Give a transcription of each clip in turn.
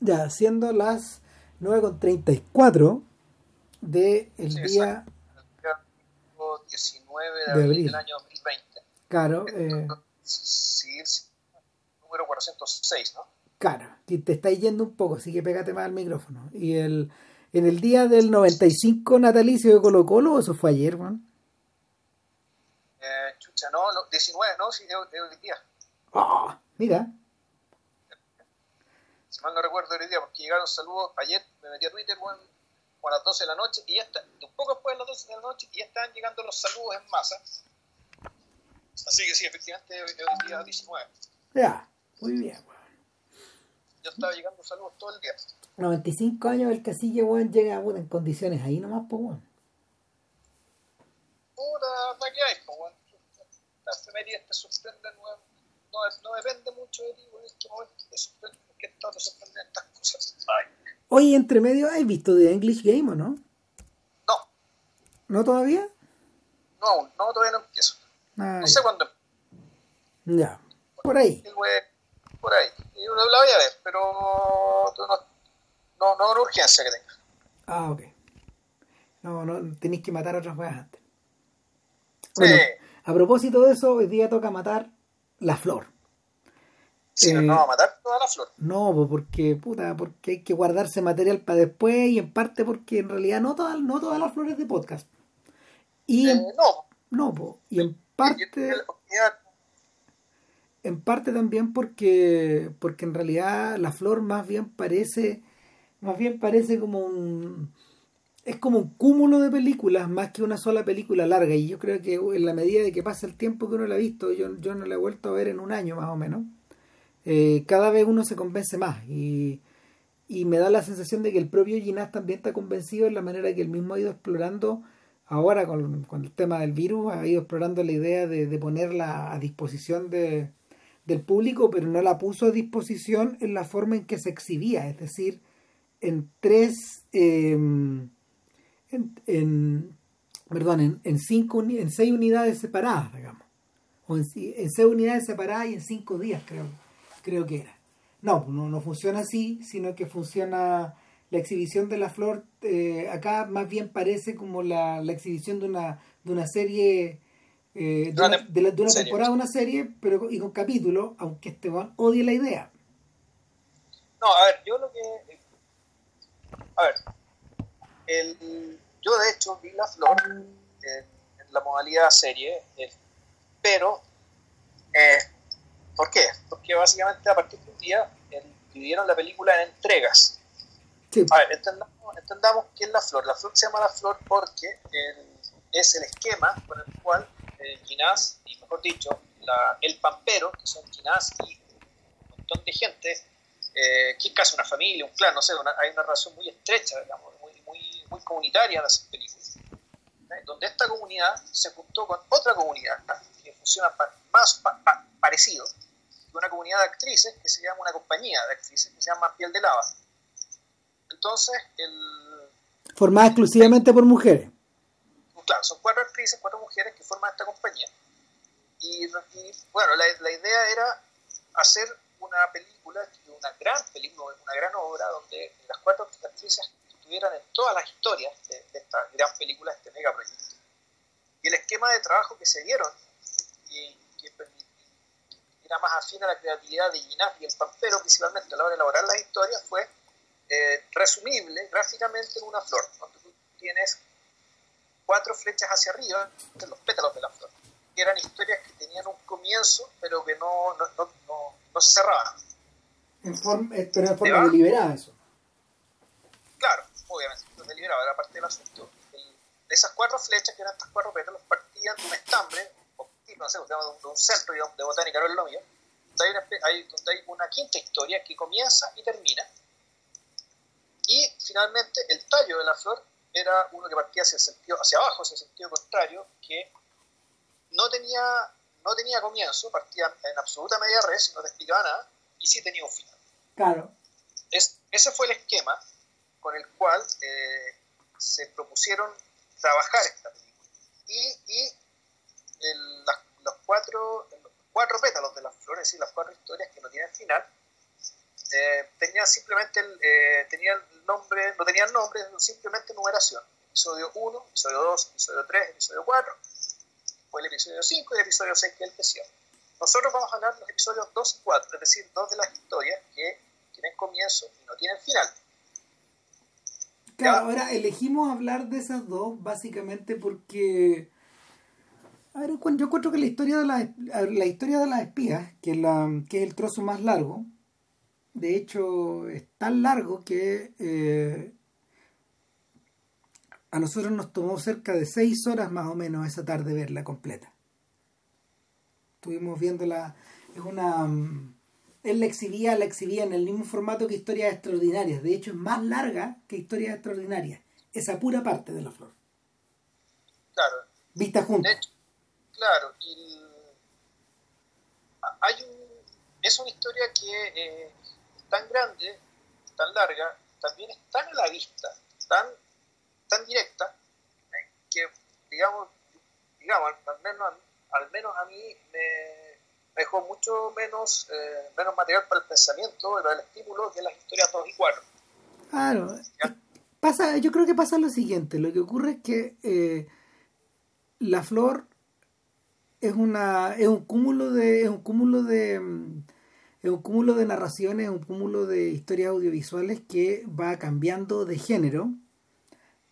Ya, siendo las 9.34 de el día... 19 de, abril del año 2020. Claro. Eh, sí, número 406, ¿no? Claro, y te está yendo un poco, así que pégate más al micrófono. Y el, en el día del 95 natalicio de Colo Colo, eso fue ayer, man? Eh, chucha, no, no, 19, no, sí, de, hoy día. Ah, mira. Si mal no recuerdo hoy día, porque llegaron saludos ayer, me metí a Twitter, bueno, a las 12 de la noche, y ya está, un poco después de las 12 de la noche, y ya están llegando los saludos en masa. Así que sí, efectivamente, hoy día 19. Ya, muy bien, weón. Yo estaba llegando saludos todo el día. 95 años el casillo, weón, llega en condiciones ahí nomás, pues, weón. Puta, ¿para qué hay, pues, weón? La efemería te sorprende, no, no, no, depende mucho de ti, weón, en este momento te sorprende, todo te sorprende estas cosas. Oye, entre medio, ¿has visto The English Game o no? No. ¿No todavía? No, no, todavía no empiezo. no sé cuándo. Ya, por ahí. por ahí. Y la voy a ver, pero no, no, no una urgencia que tenga. Ah, ok. No, no, tenéis que matar a otras weas antes. sí. A propósito de eso, hoy día toca matar la flor. Sí, no, no va a matar toda la flor. No, porque, puta, porque hay que guardarse material para después y en parte porque en realidad no todas, no todas las flores de podcast. Y eh, no. No, y en parte en parte también porque porque en realidad la flor más bien parece más bien parece como un es como un cúmulo de películas más que una sola película larga y yo creo que en la medida de que pasa el tiempo que uno la ha visto yo, yo no la he vuelto a ver en un año más o menos eh, cada vez uno se convence más y, y me da la sensación de que el propio Ginás también está convencido en la manera que él mismo ha ido explorando ahora con, con el tema del virus ha ido explorando la idea de, de ponerla a disposición de, del público, pero no la puso a disposición en la forma en que se exhibía, es decir, en tres, em, en, perdón, en, cinco, en seis unidades separadas, digamos, o en, seis unidades separadas y en cinco días, creo, creo que era. No, no, no funciona así, sino que funciona la exhibición de la flor, eh, acá más bien parece como la, la exhibición de una, de una serie eh, de, una, de, una temporada una serie, pero y con capítulos, aunque Esteban odie la idea. No, a ver, yo lo que. A ver, el, yo de hecho vi La Flor en, la modalidad serie, pero. Eh, ¿Por qué? Porque básicamente a partir de un día dividieron la película en entregas. A ver, entendamos, entendamos qué es La Flor. La Flor se llama La Flor porque es el esquema con el cual eh, Ginás, y mejor dicho, el Pampero, que son Ginás y un montón de gente, eh, que es casi una familia, un clan, no sé, hay una relación muy estrecha, digamos, muy, muy, muy comunitaria en las películas, ¿eh? donde esta comunidad se juntó con otra comunidad que funciona más parecido, una comunidad de actrices que se llama una compañía de actrices que se llama Piel de Lava. Entonces, el... Formada exclusivamente por mujeres claro, son cuatro actrices, cuatro mujeres que forman esta compañía. Y, bueno, la, idea era hacer una película, una gran película, una gran obra, donde las cuatro actrices estuvieran en todas las historias de, esta gran película, este mega proyecto. Y el esquema de trabajo que se dieron, y que era más afín a la creatividad de Ginás y el Pampero, principalmente a la hora de elaborar las historias, fue eh, resumible gráficamente en una flor, donde tú tienes cuatro flechas hacia arriba, los pétalos de la flor, que eran historias que tenían un comienzo, pero que no, no, no, no, se cerraban. En forma, eh, pero en forma deliberada eso. Claro, obviamente, deliberado, era parte del asunto. de esas cuatro flechas, que eran estas cuatro pétalos, partían de un estambre, no sé, de un, centro de botánica, no es lo mío, donde hay, donde hay una quinta historia que comienza y termina, y finalmente el tallo de la flor era uno que partía hacia, el sentido, hacia abajo, hacia el sentido contrario, que no tenía, no tenía comienzo, partía en absoluta media res, no te explicaba nada, y sí tenía un final. Claro. Es, ese fue el esquema con el cual eh, se propusieron trabajar esta película. Y, y los, cuatro, cuatro pétalos de las flores, y las cuatro historias que no tienen final, eh, tenían simplemente eh, tenían nombre, no tenían nombre, simplemente numeración. Episodio 1, episodio 2, episodio 3, episodio 4, fue el episodio 5 y el episodio 6 que es el que Nosotros vamos a hablar de los episodios 2 y 4, es decir, dos de las historias que tienen comienzo y no tienen final. Claro, ahora elegimos hablar de esas dos básicamente porque a ver, yo encuentro que la historia de la, la historia de las espías, que, la, que es el trozo más largo, de hecho es tan largo que eh, a nosotros nos tomó cerca de seis horas más o menos esa tarde verla completa. Estuvimos viéndola, es una... Él la exhibía, la exhibía en el mismo formato que Historias Extraordinarias. De hecho, es más larga que Historias Extraordinarias. Esa pura parte de la flor. Claro. Vista juntos. Claro, y hay es una historia que eh, es tan grande, tan larga, también es tan a la vista, tan, tan directa, que digamos, digamos al, menos, al menos a mí me, dejó mucho menos, eh, menos material para el pensamiento, para el estímulo que las historias 2 y 4. Claro. Pasa, yo creo que pasa lo siguiente, lo que ocurre es que eh, la flor es una es un cúmulo de es un cúmulo de mm, es un cúmulo de narraciones, un cúmulo de historias audiovisuales que va cambiando de género,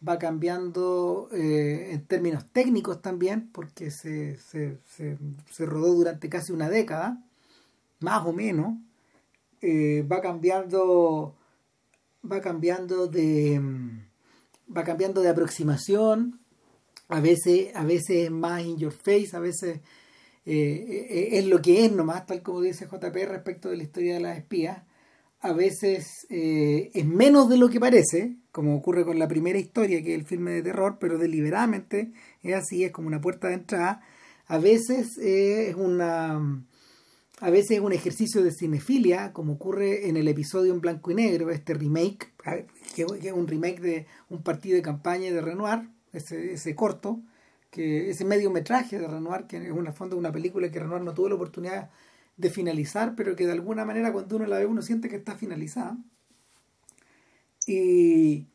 va cambiando eh, en términos técnicos también, porque se, se, se, rodó durante casi una década, más o menos, eh, va cambiando va cambiando de mm, va cambiando de aproximación a veces, a veces más in your face, a veces eh, eh, es lo que es nomás, tal como dice JP respecto de la historia de las espías. A veces eh, es menos de lo que parece, como ocurre con la primera historia, que es el filme de terror, pero deliberadamente es así, es como una puerta de entrada. A veces es una a veces es un ejercicio de cinefilia, como ocurre en el episodio en blanco y negro, este remake, que es un remake de un partido de campaña de Renoir, ese, ese corto, que ese mediometraje de Renoir, que es una fondo una película que Renoir no tuvo la oportunidad de finalizar, pero que de alguna manera cuando uno la ve uno siente que está finalizada. Y,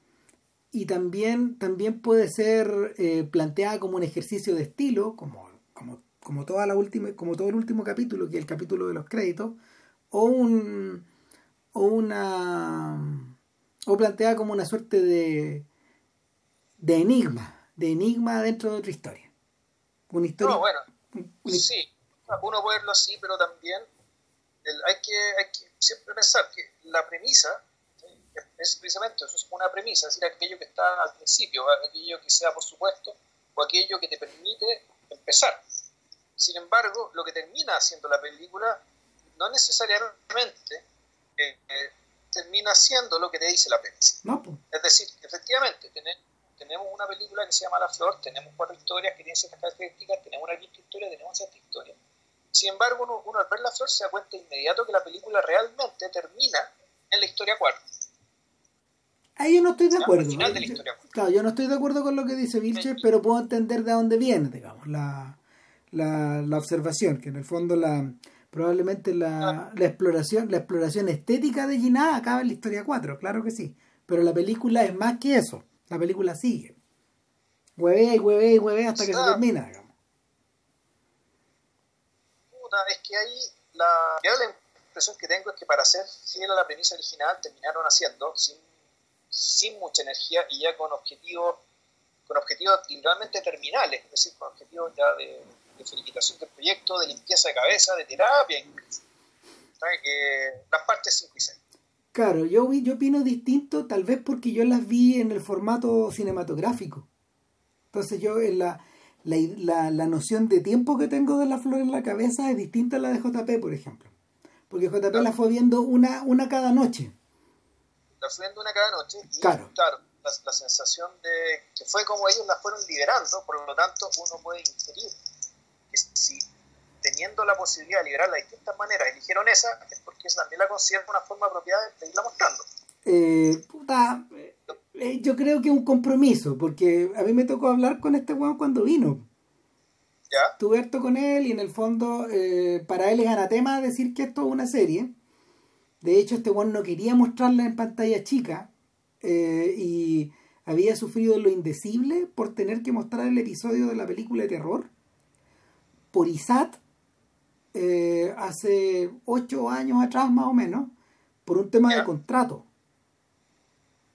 y también, también puede ser eh, planteada como un ejercicio de estilo, como, como, como, toda la última, como todo el último capítulo, que es el capítulo de los créditos, o un o una o planteada como una suerte de de enigma, de enigma dentro de otra historia. Una historia. No, bueno, sí, uno puede verlo así, pero también hay, que, hay que siempre pensar que la premisa es precisamente eso, es una premisa, es decir, aquello que está al principio, aquello que sea por supuesto, o aquello que te permite empezar. Sin embargo, lo que termina haciendo la película no necesariamente eh, eh, termina siendo lo que te dice la premisa. No, Es decir, efectivamente, tener tenemos una película que se llama La Flor, tenemos cuatro historias que tienen ciertas características, tenemos una quinta historia, tenemos esta historia. Sin embargo, uno, al ver La Flor se da cuenta inmediato que la película realmente termina en la historia 4. Ahí yo no estoy de acuerdo. claro, yo no estoy de acuerdo con lo que dice Vilche, pero puedo entender de dónde viene, digamos, la, la, la observación, que en el fondo la probablemente la, la, exploración la exploración estética de Gina acaba en la historia 4, claro que sí, pero la película es más que eso. La película sigue. Huevea y huevea y huevea hasta que se termina, digamos. es que ahí la, la impresión que tengo es que para ser fiel a la premisa original terminaron haciendo sin, sin mucha energía y ya con objetivos con objetivos literalmente terminales, es decir, con objetivos ya de, de felicitación del proyecto, de limpieza de cabeza, de terapia incluso. las partes 5 y 6. Claro, yo, yo opino distinto, tal vez porque yo las vi en el formato cinematográfico. Entonces yo en la, la, la, noción de tiempo que tengo de la flor en la cabeza es distinta a la de JP, por ejemplo. Porque JP la fue viendo una, una cada noche. La fue viendo una cada noche y claro, claro la, la, sensación de que fue como ellos la fueron liberando, por lo tanto uno puede inferir que si teniendo la posibilidad de liberarla de distintas maneras, eligieron esa, es porque también la consideran una forma apropiada de irla mostrando. Eh, puta, eh, yo creo que es un compromiso, porque a mí me tocó hablar con este weón cuando vino. ¿Ya? Estuve harto con él y en el fondo eh, para él es anatema decir que esto es una serie. De hecho, este one no quería mostrarla en pantalla chica eh, y había sufrido lo indecible por tener que mostrar el episodio de la película de terror por ISAT eh, hace ocho años atrás más o menos por un tema de contrato.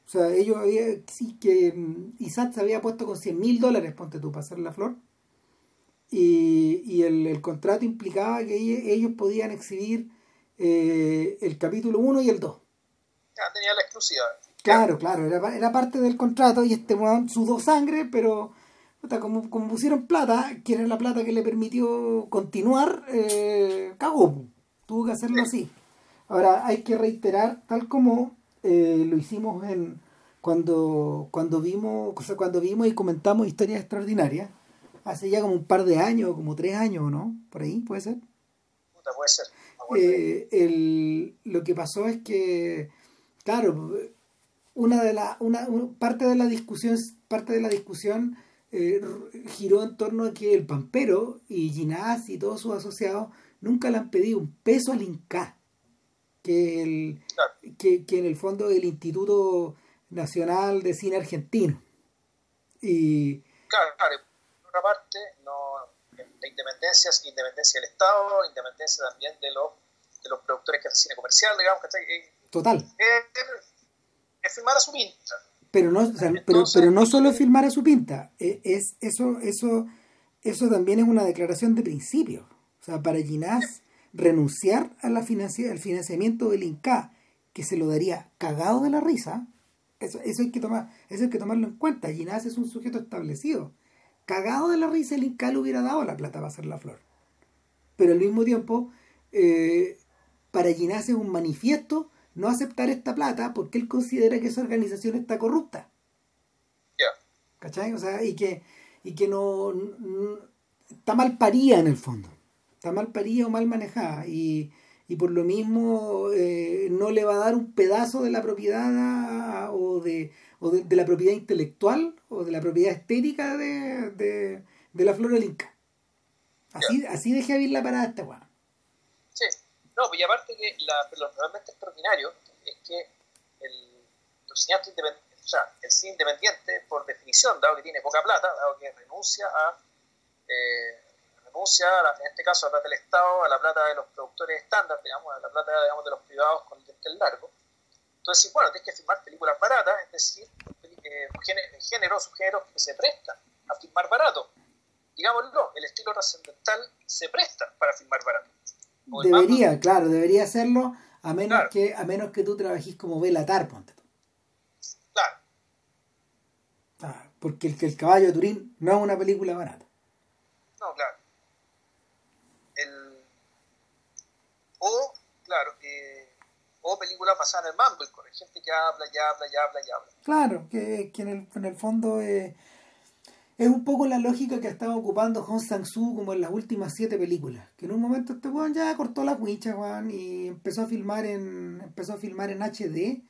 O sea, ellos había, sí que mm, ISAT se había puesto con 100 mil dólares, ponte tú, para hacer la flor. Y, y el, contrato implicaba que ellos, podían exhibir eh, el capítulo 1 y el 2. Ya, tenía la exclusiva. Claro, claro, era, era parte del contrato y este sudó sangre, pero como, como pusieron plata, que era la plata que le permitió continuar, eh, cagó. Tuvo que hacerlo así. Ahora, hay que reiterar, tal como eh, lo hicimos en cuando, cuando vimos, cuando vimos y comentamos historias extraordinarias, hace ya como un par de años, como tres años, ¿no? Por ahí, ¿puede ser? puede ser. Eh, el, lo que pasó es que, claro, una de la, una, parte de la discusión, parte de la discusión eh, giró en torno a que el Pampero y Ginás y todos sus asociados nunca le han pedido un peso al INCA, que, el, que, en el fondo el Instituto Nacional de Cine Argentino. Y, claro, claro, por otra parte, no, la independencia es independencia del Estado, independencia también de los, de los productores que hacen cine comercial, digamos, que Total. Es, es firmar a su pinta pero no, pero, pero no solo filmar a su pinta, e, es, eso, eso, eso también es una declaración de principio. O sea, para Ginás renunciar a la al financiamiento del INCA, que se lo daría cagado de la risa, eso, eso, hay que tomar, eso hay que tomarlo en cuenta. Ginás es un sujeto establecido. Cagado de la risa, el INCA le hubiera dado la plata para hacer la flor. Pero al mismo tiempo, eh, para Ginás es un manifiesto no aceptar esta plata porque él considera que esa organización está corrupta. Ya. ¿Cachai? O sea, y que, y que no, está mal parida en el fondo. Está mal parida o mal manejada. Y, por lo mismo eh, no le va a dar un pedazo de la propiedad o de, o de, la propiedad intelectual o de la propiedad estética de, de, de la flor del Inca. Así, así de heavy la parada esta weá. No, pues y aparte que lo realmente extraordinario es que el, independiente, o sea, el cine independiente, por definición, dado que tiene poca plata, dado que renuncia a, eh, renuncia en este caso a la plata del Estado, a la plata de los productores estándar, digamos, a la plata digamos, de los privados con el largo. Entonces, bueno, tienes que filmar películas baratas, es decir, eh, género, subgéneros que se prestan a filmar barato. Digámoslo, el estilo trascendental se presta para filmar barato. Debería, claro, debería hacerlo a menos que a menos que tú trabajes como Velatar, ponte Claro. Ah, porque el, el caballo de Turín no es una película barata. No, claro. El... O, claro, eh, o películas basadas en el Mumblecore, gente que habla y habla y habla y habla. Claro, que, que en, el, en el fondo eh, es un poco la lógica que ha estado ocupando Hong Sang-soo como en las últimas siete películas. Que en un momento este weón ya cortó la cuicha, weón, y empezó a filmar en empezó a filmar en HD,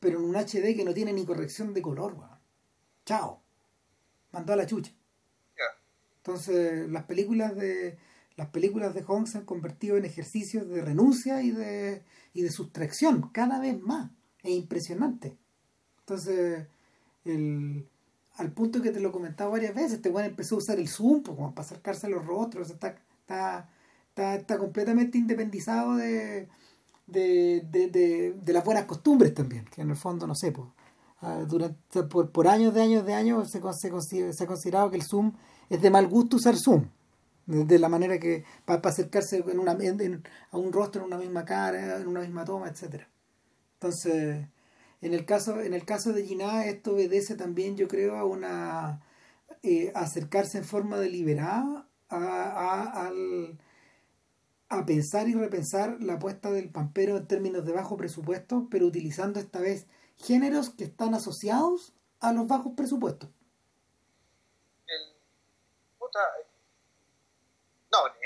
pero en un HD que no tiene ni corrección de color, weón. Chao. Mandó a la chucha. Entonces, las películas de las películas de Hong se han convertido en ejercicios de renuncia y de y de sustracción cada vez más. Es impresionante. Entonces, el al punto que te lo he comentado varias veces, este weón empezó a usar el zoom pues, como para acercarse a los rostros, está, está, está, completamente independizado de, de, de, de, las buenas costumbres también, que en el fondo, no sé, pues, ah, durante, por, por años de años de años se, se, se, ha considerado que el zoom es de mal gusto usar zoom, de, la manera que, para, acercarse en una, a un rostro en una misma cara, en una misma toma, etcétera. Entonces en el caso, en el caso de Giná, esto obedece también, yo creo, a una eh, acercarse en forma deliberada a, a pensar y repensar la apuesta del pampero en términos de bajo presupuesto, pero utilizando esta vez géneros que están asociados a los bajos presupuestos. El,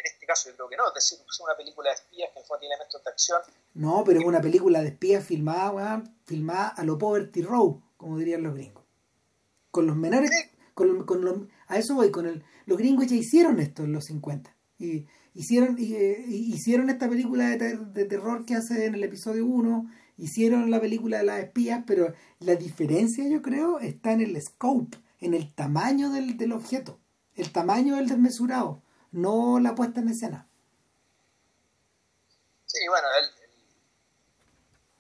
en este caso yo creo que no, es decir, es una película de espías que fue tiene elementos de acción. No, pero es una película de espías filmada, weón, filmada a lo Poverty Row, como dirían los gringos. Con los menores, con, con los, a eso voy, con el, los gringos ya hicieron esto en los 50. Y, hicieron, eh, hicieron esta película de, de, terror que hace en el episodio 1, hicieron la película de las espías, pero la diferencia yo creo está en el scope, en el tamaño del, del objeto, el tamaño del desmesurado, no la puesta en escena. Sí, bueno, el,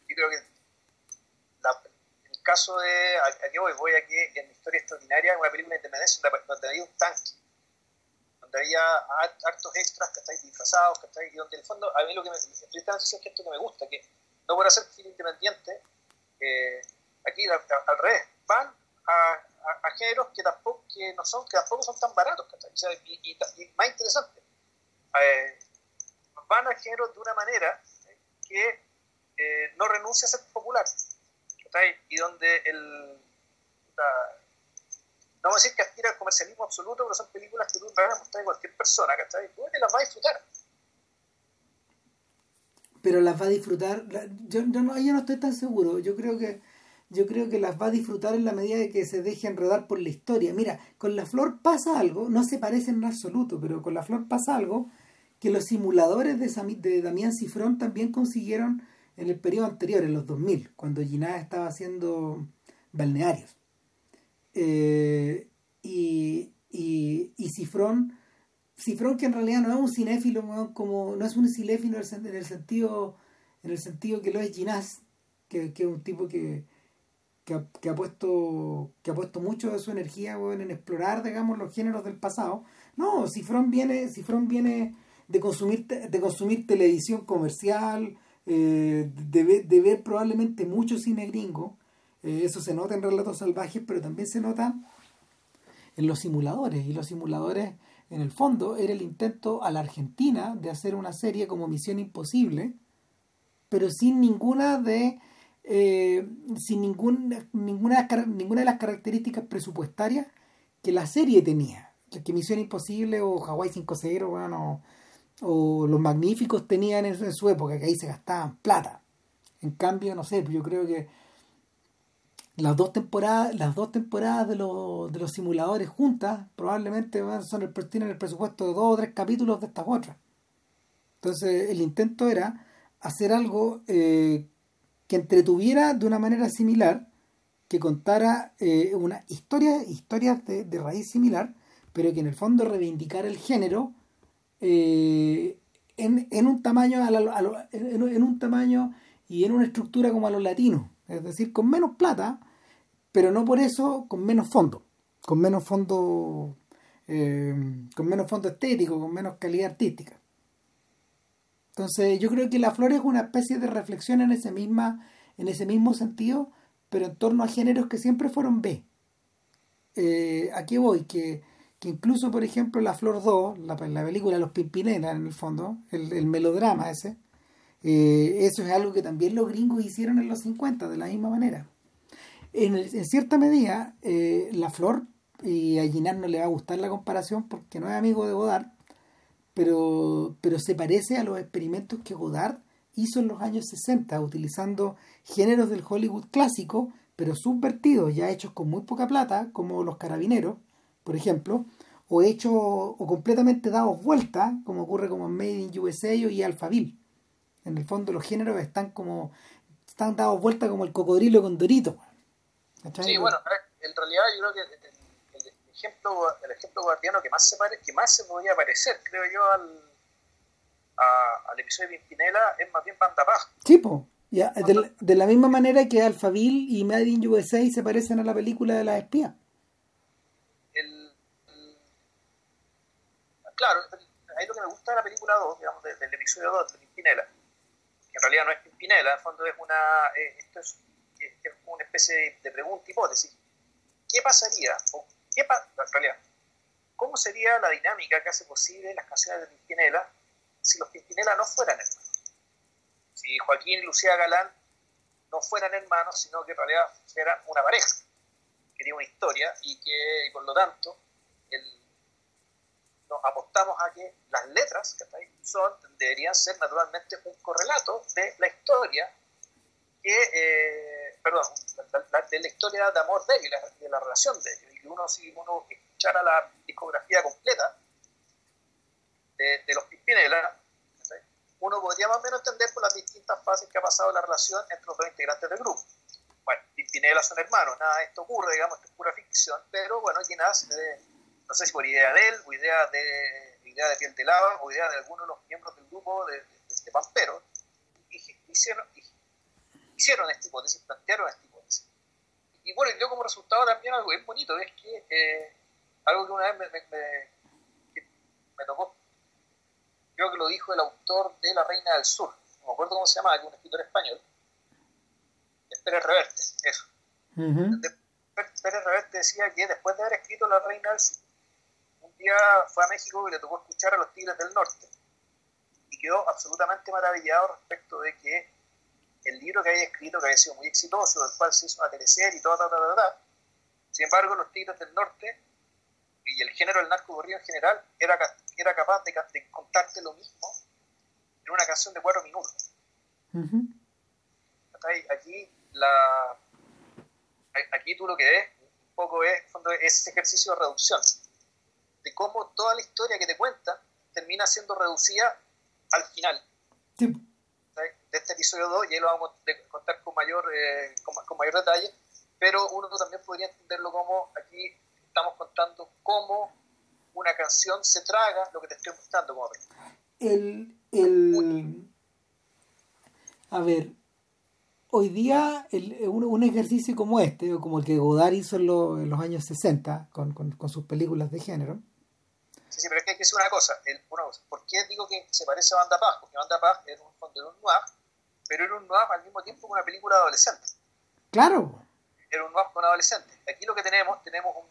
yo creo que el caso de, aquí voy, voy aquí en Historia Extraordinaria, una película de independencia donde había un tanque, donde había actos extras que estáis disfrazados, que estáis, y donde en el fondo, a mí lo que me, es esto que me gusta, que no por hacer film independiente, eh, aquí al, revés, van a, a, géneros que tampoco, que no son, que tampoco son tan baratos, y, más interesante, eh, van a géneros de una manera que eh, no renuncia a ser popular. Y donde el. no voy a decir que aspira al comercialismo absoluto, pero son películas que tú vas a mostrar a cualquier persona, ¿cachai? Tú las vas a disfrutar. Pero las va a disfrutar. Yo, yo, no, yo no estoy tan seguro. Yo creo que yo creo que las va a disfrutar en la medida de que se dejen rodar por la historia. Mira, con la flor pasa algo, no se parecen en absoluto, pero con la flor pasa algo que los simuladores de, de Damián Cifrón también consiguieron en el periodo anterior, en los 2000, cuando Ginás estaba haciendo balnearios. Eh, y, y, y Cifrón, Cifrón que en realidad no es un cinéfilo, como, no es un cinéfilo en el sentido, en el sentido que lo es Ginás, que, que es un tipo que, que ha, puesto que ha puesto mucho de su energía en explorar digamos los géneros del pasado no Cifrón viene Cifrón viene de consumir de consumir televisión comercial eh, de, ver probablemente mucho cine gringo. Eh, eso se nota en Relatos Salvajes, pero también se nota en los simuladores. Y los simuladores, en el fondo, era el intento a la Argentina de hacer una serie como Misión Imposible, pero sin ninguna de. Eh, sin ningún, ninguna, ninguna de las características presupuestarias que la serie tenía. Que Misión Imposible o Hawaii 5.0, bueno, o los magníficos tenían en, su época, que ahí se gastaban plata. En cambio, no sé, yo creo que las dos temporadas, las dos temporadas de, los, de los simuladores juntas probablemente son el, tienen el presupuesto de dos o tres capítulos de estas otras. Entonces el intento era hacer algo eh, que entretuviera de una manera similar, que contara eh, una historia, historias de, raíz similar, pero que en el fondo reivindicara el género eh, en, en, un tamaño en, un tamaño y en una estructura como a los latinos, es decir, con menos plata, pero no por eso con menos fondo, con menos fondo, eh, con menos fondo estético, con menos calidad artística. Entonces, yo creo que La Flor es una especie de reflexión en ese misma, en ese mismo sentido, pero en torno a géneros que siempre fueron B. Eh, aquí voy, que que incluso, por ejemplo, La Flor 2, la, la película Los Pimpinelas, en el fondo, el, melodrama ese, eh, eso es algo que también los gringos hicieron en los 50, de la misma manera. En, en cierta medida, eh, La Flor, y a Ginard no le va a gustar la comparación porque no es amigo de Godard, pero, pero se parece a los experimentos que Godard hizo en los años 60, utilizando géneros del Hollywood clásico, pero subvertidos, ya hechos con muy poca plata, como los carabineros, por ejemplo, o hechos o completamente dados vuelta, como ocurre como en Made in USA y Alphaville. En el fondo los géneros están como están dados vuelta como el cocodrilo con Dorito. Sí, bueno, en realidad yo creo que ejemplo el ejemplo guardiano que más se pare, que más se podría parecer, creo yo, al, al episodio de Pimpinela es más bien Banda Sí, Ya, de, de, la misma manera que Alphaville y Made in USA se parecen a la película de las espías. claro, ahí lo que me gusta de la película 2, digamos, del, episodio 2 de Pimpinela, que en realidad no es Pimpinela, en el fondo es una, eh, esto es, una especie de, pregunta, hipótesis. ¿Qué pasaría, o qué en realidad, cómo sería la dinámica que hace posible las canciones de Pimpinela si los Pimpinela no fueran hermanos? Si Joaquín y Lucía Galán no fueran hermanos, sino que en realidad fueran una pareja, que tiene una historia y que, por lo tanto, el apostamos a que las letras que son, deberían ser naturalmente un correlato de la historia que, eh, perdón, de la historia de amor de ellos, de la relación de ellos. Y que uno, si uno escuchara la discografía completa, eh, de los Pimpinela, uno podría más o menos entender por las distintas fases que ha pasado la relación entre los dos integrantes del grupo. Bueno, Pimpinela son hermanos, nada de esto ocurre, digamos, esto es pura ficción, pero bueno, Ginás, eh, no sé si por idea de él, o idea de, idea de Piel de Lava, o idea de alguno de los miembros del grupo de, de, Pampero, hicieron, hicieron esta hipótesis, plantearon esta hipótesis. Y bueno, y dio como resultado también algo bien bonito, es que eh, algo que una vez me, me, tocó, creo que lo dijo el autor de La Reina del Sur, no me acuerdo cómo se llama, que un escritor español, es Pérez Reverte, eso. Pérez Reverte decía que después de haber escrito La Reina del Sur, un día fue a México y le tocó escuchar a los Tigres del Norte y quedó absolutamente maravillado respecto de que el libro que había escrito, que había sido muy exitoso, del cual se hizo una teleserie y todo, ta, ta, ta, sin embargo, los Tigres del Norte y el género del narco en general era, era capaz de, contarte lo mismo en una canción de cuatro minutos. Aquí, la, aquí tú lo que ves un poco es, ese ejercicio de reducción, de cómo toda la historia que te cuenta termina siendo reducida al final. De este episodio 2, y ahí lo vamos a contar con mayor, eh, con mayor detalle, pero uno también podría entenderlo como aquí estamos contando cómo una canción se traga lo que te estoy mostrando como el, el, a ver hoy día el, un, ejercicio como este o como el que Godard hizo en, los años 60 con, con, sus películas de género. Sí, sí, pero es que hay que decir una cosa, una cosa ¿por qué digo que se parece a Banda Paz? porque Banda Paz era un fondo de un noir pero era un noir al mismo tiempo que una película adolescente claro era un noir con adolescente aquí lo que tenemos tenemos un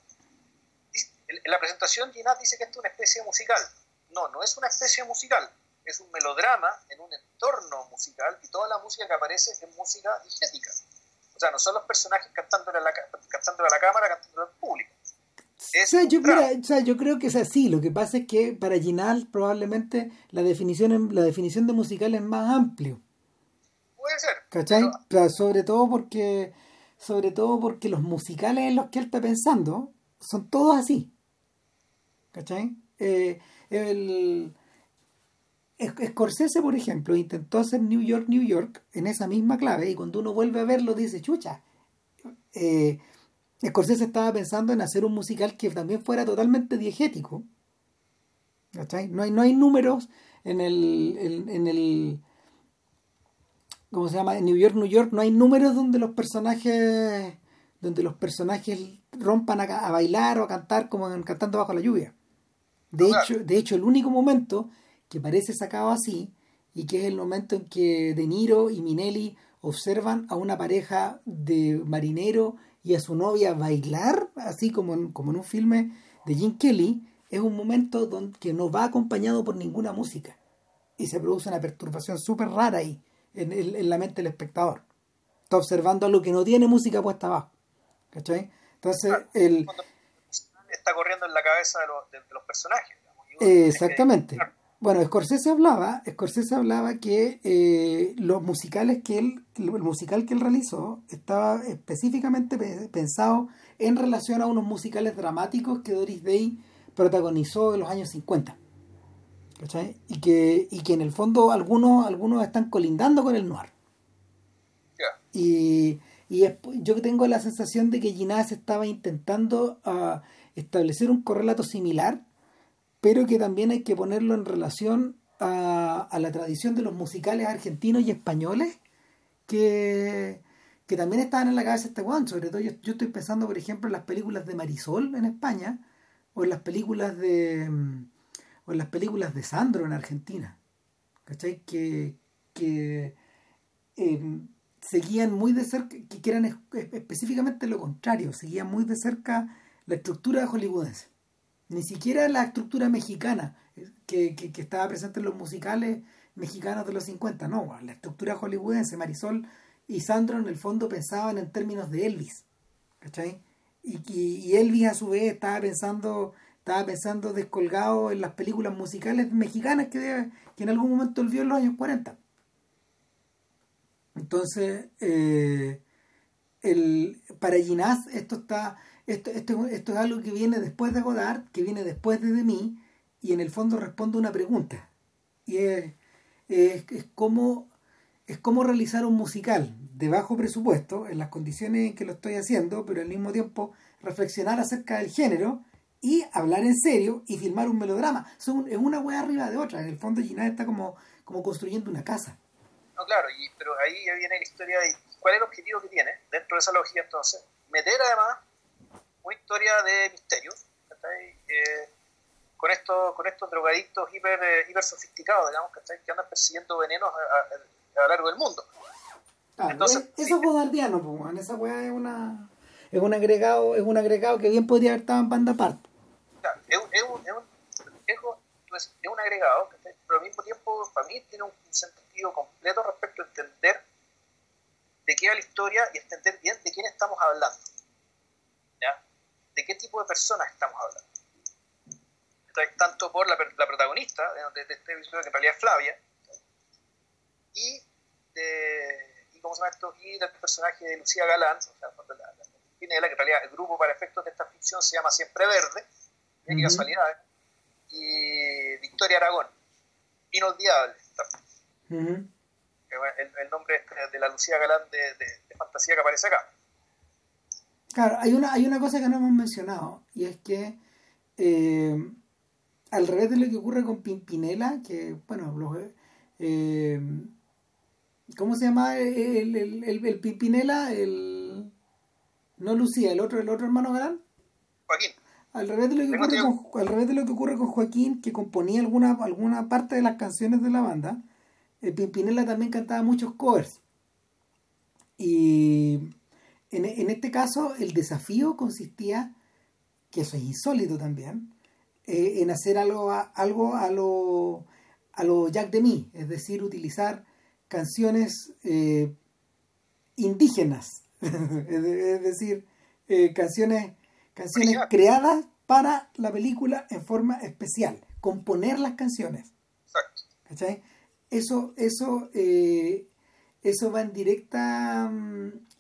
en la presentación Ginás dice que esto es una especie musical. No, no es una especie musical, es un melodrama en un entorno musical y toda la música que aparece es música digética. O sea, no son los personajes cantándole a la, cantándole a la cámara, cantándole al público. O sea, yo creo, o sea, yo creo que es así. Lo que pasa es que para Ginal probablemente la definición, la definición de musical es más amplio. Puede ser. ¿Cachai? sobre todo porque sobre todo porque los musicales en los que él está pensando son todos así. ¿Cachai? Eh, el, Scorsese, por ejemplo, intentó hacer New York, New York en esa misma clave y cuando uno vuelve a verlo dice, chucha, eh, Scorsese estaba pensando en hacer un musical que también fuera totalmente diegético. ¿Cachai? No hay, no hay números en el, en, el ¿cómo se llama? En New York, New York no hay números donde los personajes donde los personajes rompan a, bailar o a cantar como cantando bajo la lluvia. De, hecho, de hecho, el único momento que parece sacado así y que es el momento en que De Niro y Minelli observan a una pareja de marinero y a su novia bailar, así como en, como en un filme de Jim Kelly, es un momento donde, que no va acompañado por ninguna música. Y se produce una perturbación súper rara ahí, en, en, la mente del espectador. Está observando algo que no tiene música puesta abajo. ¿Cachai? Entonces, el... Está corriendo en la cabeza de los, personajes. exactamente. Bueno, Scorsese hablaba, Scorsese hablaba que eh, los musicales que él, el musical que él realizó estaba específicamente pensado en relación a unos musicales dramáticos que Doris Day protagonizó en los años 50. ¿Cachai? Y que, y que en el fondo algunos, algunos están colindando con el noir. Y y yo tengo la sensación de que Ginás estaba intentando uh, establecer un correlato similar, pero que también hay que ponerlo en relación a, a la tradición de los musicales argentinos y españoles que, que también estaban en la cabeza de este Juan. Sobre todo yo, yo, estoy pensando, por ejemplo, en las películas de Marisol en España o en las películas de o en las películas de Sandro en Argentina. ¿Cachai? Que, que em, seguían muy de cerca, que eran específicamente lo contrario, seguían muy de cerca la estructura hollywoodense. Ni siquiera la estructura mexicana eh, que, que, estaba presente en los musicales mexicanos de los 50, no, la estructura hollywoodense. Marisol y Sandro en el fondo pensaban en términos de Elvis, ¿cachai? Y, y, Elvis a su vez estaba pensando estaba pensando descolgado en las películas musicales mexicanas que, que en algún momento él vio en los años 40. Entonces, eh, el, para Ginás esto está esto, esto, esto, es algo que viene después de Godard, que viene después de, mí, y en el fondo responde una pregunta. Y es, es, es cómo es cómo realizar un musical de bajo presupuesto, en las condiciones en que lo estoy haciendo, pero al mismo tiempo reflexionar acerca del género y hablar en serio y filmar un melodrama. Son, es una wea arriba de otra. En el fondo Ginás está como, como construyendo una casa. No, claro, y, pero ahí ya viene la historia de cuál es el objetivo que tiene dentro de esa lógica entonces. Meter además una historia de misterio eh, con, estos, con estos drogadictos hiper, eh, hiper sofisticados, digamos, que andan persiguiendo venenos a, a lo largo del mundo. Entonces, eso es godardiano, pues, esa weá es una es un agregado, es un agregado que bien podría haber estado en banda aparte. Es, un, es, un, es, un, agregado, pero al mismo tiempo para mí tiene un, sentido completo respecto a entender de qué va la historia y entender bien de quién estamos hablando. De qué tipo de personas estamos hablando. Tanto por la, la protagonista de, este episodio, que en realidad es Flavia, y, de, ¿cómo se llama esto? y del personaje de Lucía Galán, o sea, la, que en realidad el grupo para efectos de esta ficción se llama Siempre Verde, uh -huh. casualidad, y Victoria Aragón, inolvidable. Uh -huh. el, el, nombre de la Lucía Galán de, de, de, fantasía que aparece acá. Claro, hay una, hay una cosa que no hemos mencionado, y es que eh, al revés de lo que ocurre con Pimpinela, que, bueno, los, eh, ¿Cómo se llama el, el, el, el Pimpinela? El, no Lucía, el otro, el otro hermano Galán. Joaquín. Al revés, de lo que ocurre con, al revés de lo que ocurre con Joaquín, que componía alguna, alguna parte de las canciones de la banda, el Pimpinela también cantaba muchos covers. Y en, en este caso, el desafío consistía, que eso es insólito también, eh, en hacer algo a, algo a lo, a lo Jack Demi, es decir, utilizar canciones eh, indígenas, es decir, eh, canciones, canciones creadas para la película en forma especial, componer las canciones. ¿Cachai? Eso, eso, eh, eso va en directa,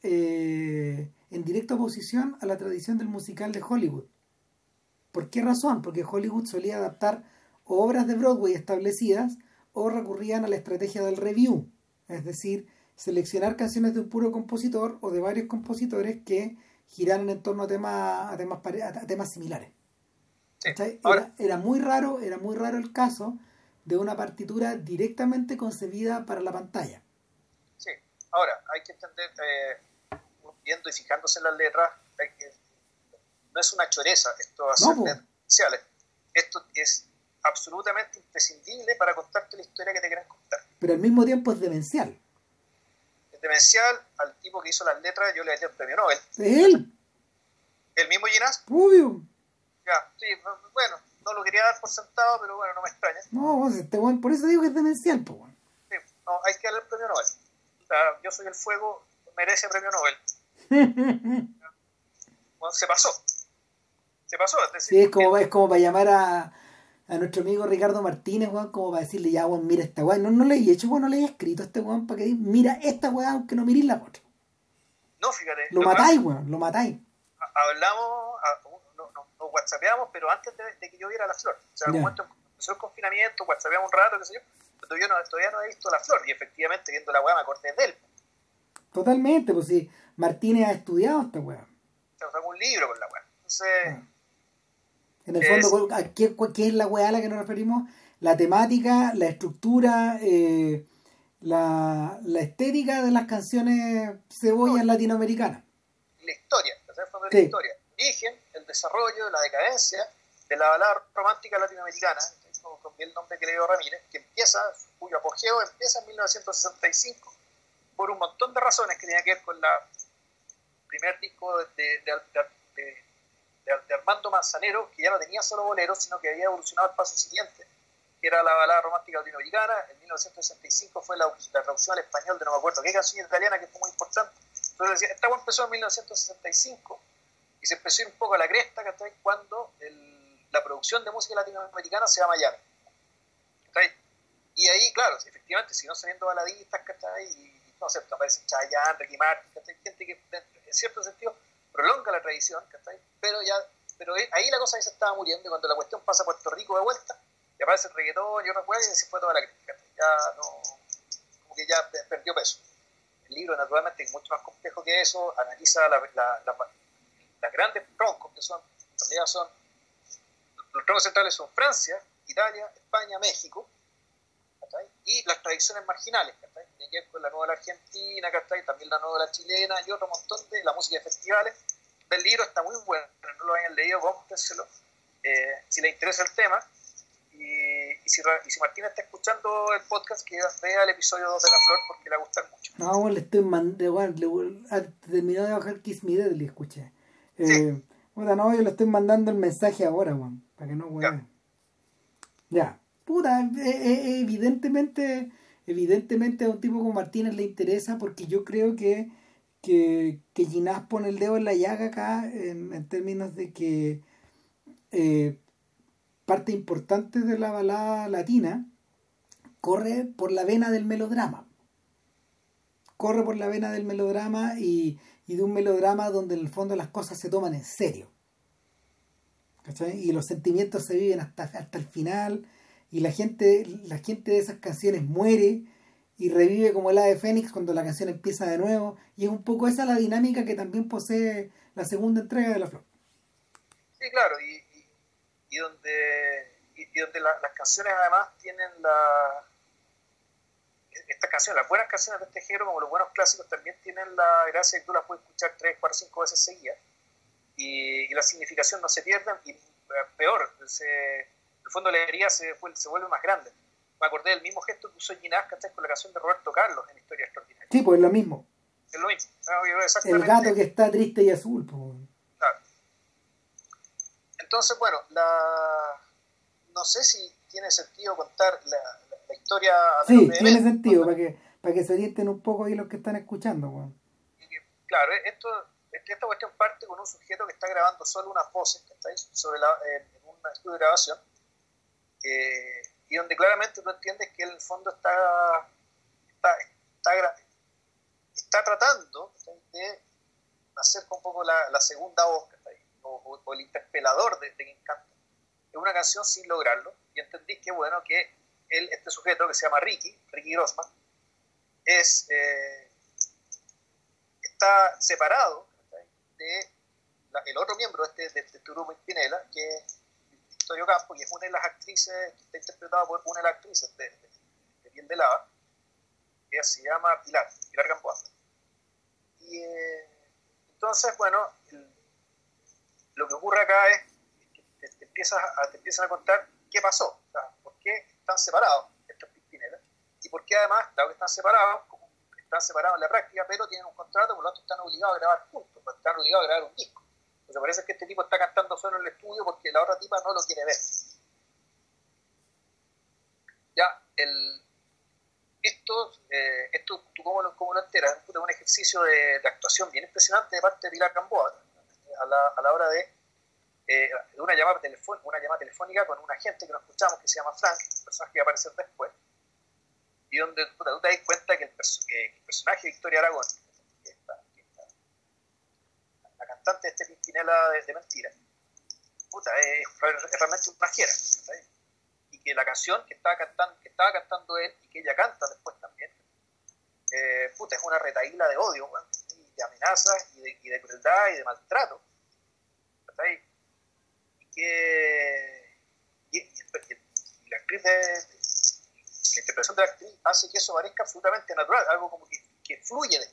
eh, en directa oposición a la tradición del musical de Hollywood. ¿Por qué razón? Porque Hollywood solía adaptar obras de Broadway establecidas o recurrían a la estrategia del review, es decir, seleccionar canciones de un puro compositor o de varios compositores que giraran en torno a temas a temas, a temas similares. Sí. Era, era, muy raro, era muy raro el caso de una partitura directamente concebida para la pantalla. Sí, ahora hay que entender, eh, viendo y fijándose en las letras, que, no es una choreza esto ser no, Esto es absolutamente imprescindible para contarte la historia que te quieren contar. Pero al mismo tiempo es demencial. Demencial al tipo que hizo las letras, yo le daría el premio Nobel. ¿Es él? ¿El mismo Ginás? Obvio. Ya, sí, bueno, no lo quería dar por sentado, pero bueno, no me extraña. No, pues, este buen, por eso digo que es demencial, pues bueno. Sí, no, hay que darle el premio Nobel. O sea, yo soy el fuego, merece el premio Nobel. bueno, se pasó. Se pasó. Es decir, sí, es como, es como para llamar a a nuestro amigo Ricardo Martínez, weón, como para decirle, ya, weón, mira esta weón. No, no le he hecho, weón, no le he escrito a este weón para que diga, mira esta weón, aunque no miréis la otra. No, fíjate. Lo, lo matáis, weón, lo matáis. Hablamos, nos no, no, whatsappeamos, pero antes de, de, que yo viera la flor. O sea, en algún momento empezó el confinamiento, whatsappeamos un rato, qué sé yo, pero todavía no, todavía no he visto la flor. Y efectivamente, viendo la weón, me acordé de él. Totalmente, pues sí, Martínez ha estudiado esta weón. O sea, un libro con la weón. Entonces... Ah. En el fondo, ¿a qué, qué, es la weá a la que nos referimos? La temática, la estructura, eh, la, la, estética de las canciones cebollas latinoamericanas. La historia, sí. la historia. El origen, el desarrollo, la decadencia de la balada romántica latinoamericana, con el nombre que le dio Ramírez, que empieza, cuyo apogeo empieza en 1965, por un montón de razones que tienen que ver con la primer disco de, de, de, de de, de, Armando Manzanero, que ya no tenía solo boleros, sino que había evolucionado al paso siguiente, que era la balada romántica latinoamericana. En 1965 fue la, traducción al español de no me acuerdo qué canción italiana que fue muy importante. Entonces, esta empezó en 1965 y se empezó un poco a la cresta ¿cachai? cuando el, la producción de música latinoamericana se va a Miami. ¿cachai? Y ahí, claro, efectivamente, siguen saliendo baladistas, ¿cachai? Y, no sé, aparecen Chayanne, Ricky Martin, ¿cachai? gente que en cierto sentido prolonga la tradición, ¿cachai? Pero ya, pero ahí la cosa ya se estaba muriendo y cuando la cuestión pasa a Puerto Rico de vuelta, y aparece el reggaetón y otra cosa y se fue toda la crítica. Ya no, como que ya perdió peso. El libro, naturalmente, es mucho más complejo que eso, analiza la, las grandes troncos, que son, en realidad son, los troncos centrales son Francia, Italia, España, México, y las tradiciones marginales, tiene que ver con la nueva argentina, también la nueva chilena y otro montón de la música de festivales. El libro está muy bueno, no lo hayan leído, cómprenselo, eh, si les interesa el tema. Y, y, si, y, si, está escuchando el podcast, que vea el episodio 2 de La Flor porque le va a gustar mucho. No, le estoy mandando, bueno, terminó de bajar Kiss Me le escuché. Eh, no, yo le estoy mandando el mensaje ahora, Juan, para que no hueve. Ya. Puta, e, e, evidentemente, evidentemente a un tipo como Martínez le interesa porque yo creo que, que, que pone el dedo en la llaga acá en, términos de que eh, parte importante de la balada latina corre por la vena del melodrama. Corre por la vena del melodrama y, y de un melodrama donde en el fondo las cosas se toman en serio. Y los sentimientos se viven hasta, hasta el final y la gente, la gente de esas canciones muere y revive como el ave fénix cuando la canción empieza de nuevo y es un poco esa la dinámica que también posee la segunda entrega de La Flor. Sí, claro, y, y, donde, y, donde las canciones además tienen la... Estas canciones, las buenas canciones de este género, como los buenos clásicos, también tienen la gracia de que tú las puedes escuchar tres, cuatro, cinco veces seguidas y, la significación no se pierde y eh, peor, se, el fondo la alegría se, se vuelve más grande. Me acordé del mismo gesto que usó Ginás con la canción de Roberto Carlos en Historia Extraordinaria. Sí, pues es lo mismo. Es lo mismo. El gato que está triste y azul. Claro. Entonces, bueno, la... no sé si tiene sentido contar la, la, historia. sí, tiene sentido, para que, para que se orienten un poco ahí los que están escuchando. Claro, esto, esta cuestión parte con un sujeto que está grabando solo unas voces que está sobre la, en un estudio de grabación eh, y donde claramente tú entiendes que el fondo está, está, está, tratando de hacer un poco la, la segunda voz o, el interpelador de, de canta. Es una canción sin lograrlo y entendí que bueno que él, este sujeto que se llama Ricky, Ricky Grossman, es, eh, está separado de el otro miembro este, de este grupo Pinela, que Victorio Campo, y es una de las actrices, que está interpretada por una de las actrices de, de, Bien de Lava, ella se llama Pilar, Pilar Gamboa. Y eh, entonces, bueno, lo que ocurre acá es que te, empiezan a contar qué pasó, por qué están separados estos pistineras, y por qué además, dado que están separados, están separados en la práctica, pero tienen un contrato, por lo tanto están obligados a grabar juntos, están obligados a grabar un disco. Entonces parece que este tipo está cantando solo en el estudio porque la otra tipa no lo quiere ver. Ya, el, esto, eh, esto ¿tú cómo lo, cómo lo enteras? Es un ejercicio de, actuación bien impresionante de parte de Pilar Gamboa a la, a la hora de, eh, una, llamada una llamada telefónica con un agente que no escuchamos que se llama Frank, un personaje que va a aparecer después, y donde tú te das cuenta que el, personaje de Victoria Aragón, de este Pimpinela de, mentira. Puta, es, realmente una fiera. Y que la canción que estaba, cantando, que estaba cantando él y que ella canta después también, eh, puta, es una retaíla de odio, y de amenazas y de, y de, crueldad y de maltrato. Y que. Y, la actriz de, la interpretación de la actriz hace que eso parezca absolutamente natural, algo como que, que fluye de,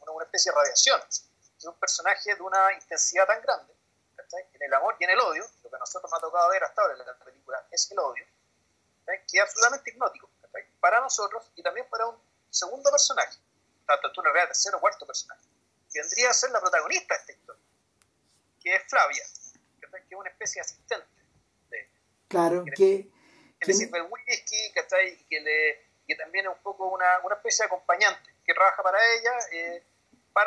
una, una especie de radiación es un personaje de una intensidad tan grande, en el amor y en el odio, lo que a nosotros nos ha tocado ver hasta ahora en la película es el odio, que es absolutamente hipnótico para nosotros y también para un segundo personaje, tanto tú realidad tercero o cuarto personaje, que vendría a ser la protagonista de esta historia, que es Flavia, que es una especie de asistente de Claro, que, que, que le sirve el whisky, que, le, que también es un poco una, una especie de acompañante que trabaja para ella. Eh,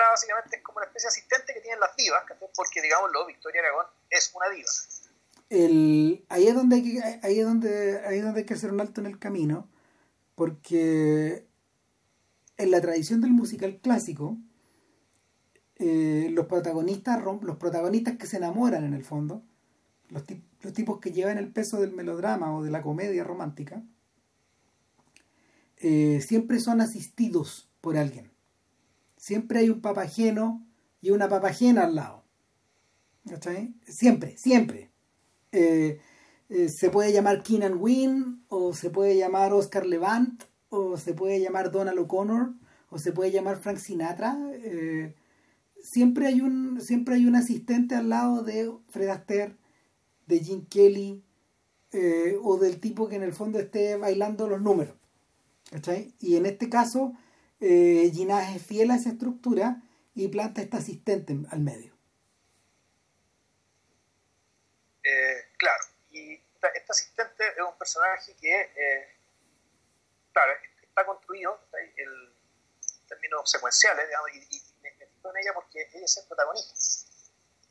básicamente es como una especie de asistente que tienen las divas, porque digámoslo, Victoria Aragón es una diva. El, ahí, es donde hay que, ahí, es donde, ahí es donde hay que hacer un alto en el camino, porque en la tradición del musical clásico, eh, los protagonistas los protagonistas que se enamoran en el fondo, los los tipos que llevan el peso del melodrama o de la comedia romántica, eh, siempre son asistidos por alguien. Siempre hay un papageno y una papagena al lado. ¿Cachai? Siempre, siempre. Eh, eh, se puede llamar Keenan Wynn, o se puede llamar Oscar Levant, o se puede llamar Donald O'Connor, o se puede llamar Frank Sinatra. siempre, hay un, siempre hay un asistente al lado de Fred Astaire, de Jim Kelly, o del tipo que en el fondo esté bailando los números. Y en este caso, eh, es fiel a esa estructura y planta este asistente al medio. Eh, claro, y este asistente es un personaje que, eh, claro, está construido en términos secuenciales, digamos, y, me meto en ella porque ella es el protagonista.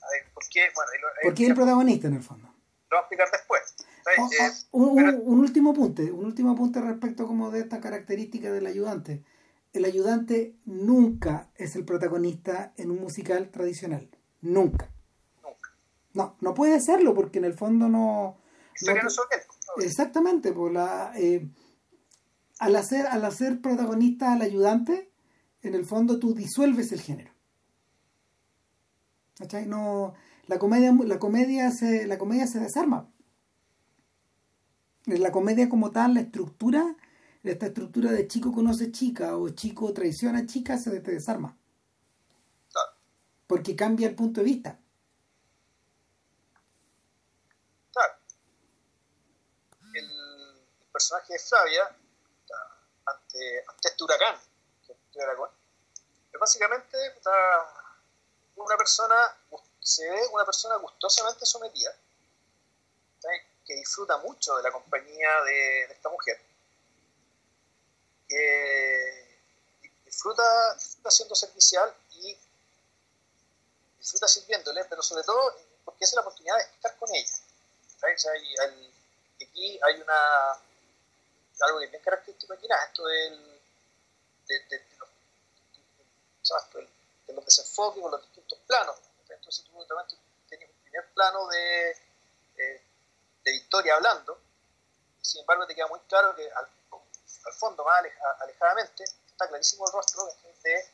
A ver, ¿por qué? Bueno, ¿Por qué es el protagonista en el fondo? Lo voy a explicar después. Oh, oh, un, último apunte, un último apunte respecto como de esta característica del ayudante. El ayudante nunca es el protagonista en un musical tradicional. Nunca. No, no puede serlo porque en el fondo no... exactamente, por la, eh, al, hacer, al hacer protagonista al ayudante, en el fondo tú disuelves el género. No, la comedia, la comedia se, la comedia se desarma la comedia como tal, la estructura, esta estructura de chico conoce chica o chico traiciona chica se te desarma. Porque cambia el punto de vista. Claro. El, personaje de Flavia, ante, ante este huracán, que es básicamente una persona, se ve una persona gustosamente sometida que disfruta mucho de la compañía de, esta mujer. Que disfruta, siendo servicial y disfruta sirviéndole, pero sobre todo porque es la oportunidad de estar con ella. aquí hay una algo que es bien característico aquí, esto del, de, de, los, de, los desenfoques con los distintos planos. Entonces tú tienes un primer plano de eh, de Victoria hablando, sin embargo te queda muy claro que al, fondo, más alejadamente, está clarísimo el rostro de,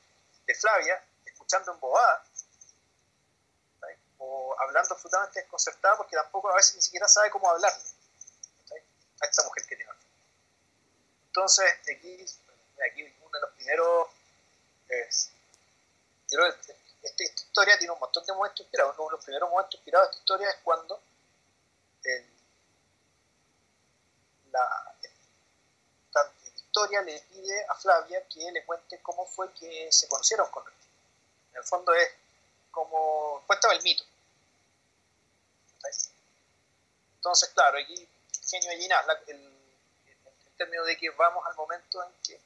de Flavia, escuchando en bobada, o hablando absolutamente desconcertada, porque tampoco a veces ni siquiera sabe cómo hablarle a esta mujer que tiene. Entonces, aquí, aquí uno de los primeros. es esta, historia tiene un montón de momentos inspirados. Uno de los primeros momentos inspirados de esta historia es cuando el, la, Victoria le pide a Flavia que le cuente cómo fue que se conocieron con él. En el fondo es como, cuéntame el mito. Entonces, claro, aquí genio de Ginás, el, en términos de que vamos al momento en que,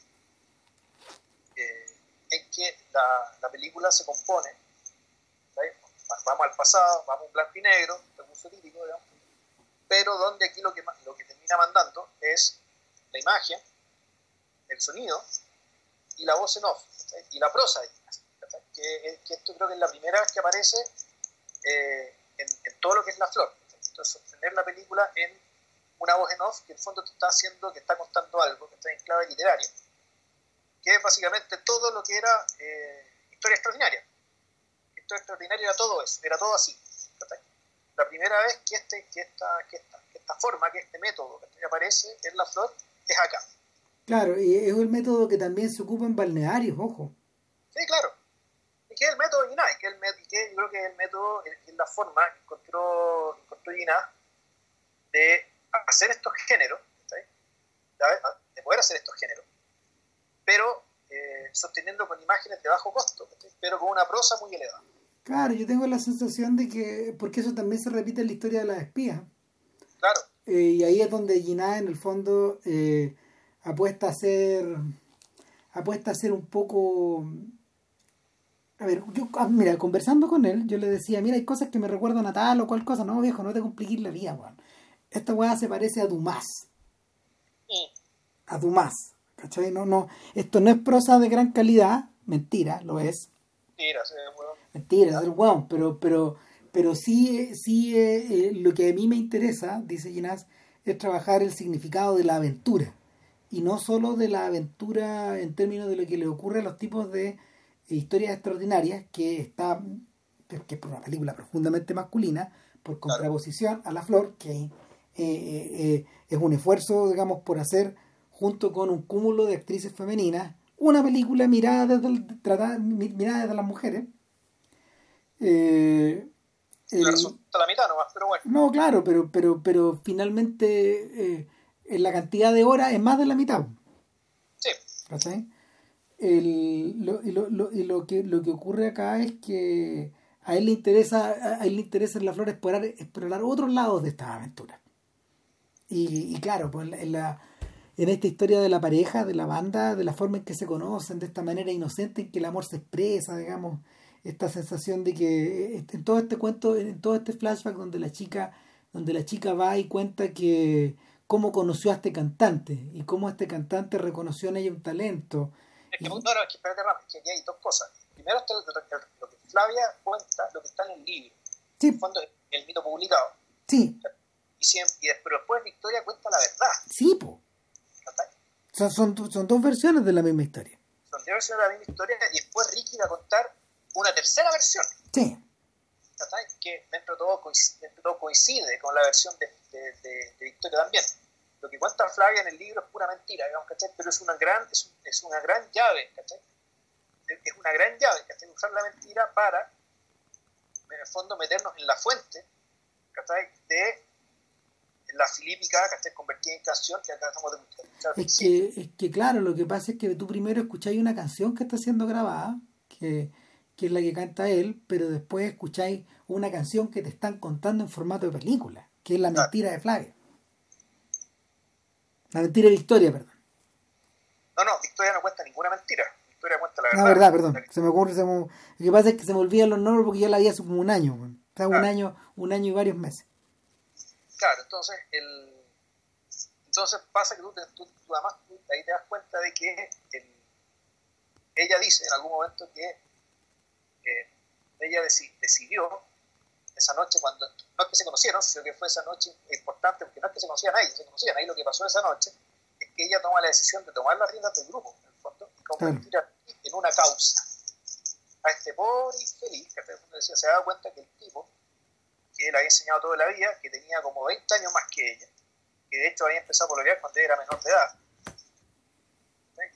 eh, en que la, la, película se compone, vamos al pasado, vamos en blanco y negro, recurso típico, digamos, pero donde aquí lo que, lo que termina mandando es la imagen, el sonido y la voz en off, y la prosa. Que, que, esto creo que es la primera vez que aparece eh, en, todo lo que es la flor. Entonces, sostener la película en una voz en off que en el fondo te está haciendo, que está contando algo, que está en clave literaria, que es básicamente todo lo que era eh, historia extraordinaria. Historia extraordinaria era todo eso, era todo así la primera vez que, este, que, esta, que, esta, que esta forma, que este método que aparece en la flor es acá. Claro, y es un método que también se ocupa en balnearios, ojo. Sí, claro. Y que es el método de que, el, que yo creo que es el método, es la forma que encontró, encontró de hacer estos géneros, de poder hacer estos géneros, pero eh, sosteniendo con imágenes de bajo costo, pero con una prosa muy elevada. Claro, yo tengo la sensación de que, porque eso también se repite en la historia de las espías. Claro. Eh, y ahí es donde Gina en el fondo eh, apuesta a ser, apuesta a ser un poco... A ver, yo, ah, mira, conversando con él, yo le decía, mira, hay cosas que me recuerdan a tal o cual cosa. No, viejo, no te compliques la vida, weón. Esta weá se parece a Dumas. Sí. A Dumas. ¿Cachai? No, no, esto no es prosa de gran calidad, mentira, lo es. Mentira, sí, mentira, es pero, pero, pero sí, sí eh, lo que a mí me interesa, dice Ginás, es trabajar el significado de la aventura. Y no solo de la aventura en términos de lo que le ocurre a los tipos de historias extraordinarias, que está que es una película profundamente masculina, por contraposición a La Flor, que eh, eh, es un esfuerzo, digamos, por hacer, junto con un cúmulo de actrices femeninas, una película mirada desde, mirada desde las mujeres. Eh, la mitad nomás, pero bueno. No, claro, pero, pero, pero finalmente eh, en la cantidad de horas es más de la mitad. Sí. El, lo, y, lo, y lo, que, lo que ocurre acá es que a él le interesa, a él le interesa en la flor explorar, explorar otros lados de esta aventura. Y, y claro, pues en, la, en esta historia de la pareja, de la banda, de la forma en que se conocen, de esta manera inocente en que el amor se expresa, digamos, esta sensación de que eh, en todo este cuento, en todo este flashback donde la chica, donde la chica va y cuenta que cómo conoció a este cantante y cómo este cantante reconoció en ella un talento. Es que, no, no, es que, espérate, que aquí hay dos cosas. Primero está lo que Flavia cuenta, lo que está en el libro. Sí. En el fondo, el mito publicado. Sí. Y, siempre, y después Victoria cuenta la verdad. Sí, po. Son, son, son, dos versiones de la misma historia. Son dos versiones de la misma historia y después Ricky va a contar una tercera versión. Sí. Que dentro de, todo coincide, todo coincide con la versión de, de, Victoria también. Lo que cuenta Flavia en el libro es pura mentira, digamos, ¿cachai? Pero es una gran, es, es una gran llave, ¿cachai? Es una gran llave, ¿cachai? Usar la mentira para, en el fondo, meternos en la fuente, ¿cachai? De la filípica, ¿cachai? Convertida en canción que acá estamos de es que, es que, claro, lo que pasa es que tú primero escucháis una canción que está siendo grabada, que que es la que canta él, pero después escucháis una canción que te están contando en formato de película, que es la mentira de Flavia. La mentira de Victoria, perdón. No, no, Victoria no cuenta ninguna mentira. Victoria cuenta la verdad. La verdad, perdón. Se me ocurre, se me... lo que pasa es que se me olvidan los nombres porque ya la vi hace como un año. O sea, un año, un año y varios meses. Claro, entonces el entonces pasa que tú, tú, además ahí te das cuenta de que ella dice en algún momento que ella decidió esa noche cuando, no es que se conocieron, sino que fue esa noche importante, porque no es que se conocían ahí, se conocían ahí, lo que pasó esa noche es que ella toma la decisión de tomar las riendas del grupo, en el fondo, y convertir en una causa. A este pobre infeliz, que decía, se da cuenta que el tipo, que él había enseñado toda la vida, que tenía como 20 años más que ella, que de hecho había empezado a pololear cuando ella era menor de edad,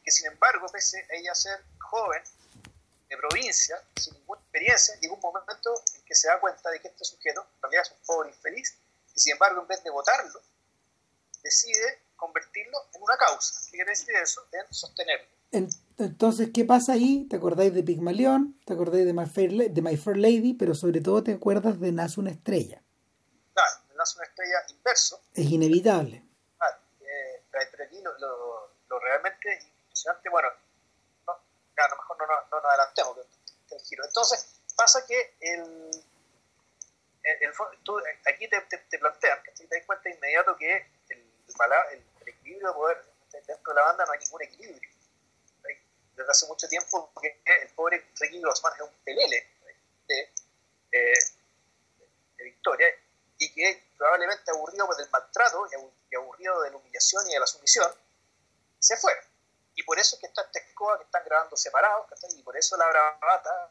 que sin embargo, pese a ella ser joven, de provincia, sin ninguna experiencia, llega un momento en que se da cuenta de que este sujeto en realidad es un pobre infeliz, y sin embargo, en vez de votarlo, decide convertirlo en una causa. ¿Qué quiere decir eso? En sostenerlo. Entonces, ¿qué pasa ahí? ¿Te acordáis de Pigmalión? ¿Te acordáis de My Fair, de My Fair Lady? Pero sobre todo te acuerdas de Nace una estrella. Claro, Nace una estrella inverso. Es inevitable. Claro, eh, pero aquí lo, lo, lo realmente impresionante, bueno, a lo mejor no, no, no nos adelantemos el. Entonces, pasa que el, el, aquí te, te, te plantean, te das cuenta de inmediato que el, el, equilibrio de poder dentro de la banda no hay ningún equilibrio. Desde hace mucho tiempo porque el pobre Ricky Grossman es un pelele de, eh, de, Victoria y que probablemente aburrido del maltrato y aburrido de la humillación y de la sumisión, se fue y por eso es que está esta escoba que están grabando separados, y por eso la bravata,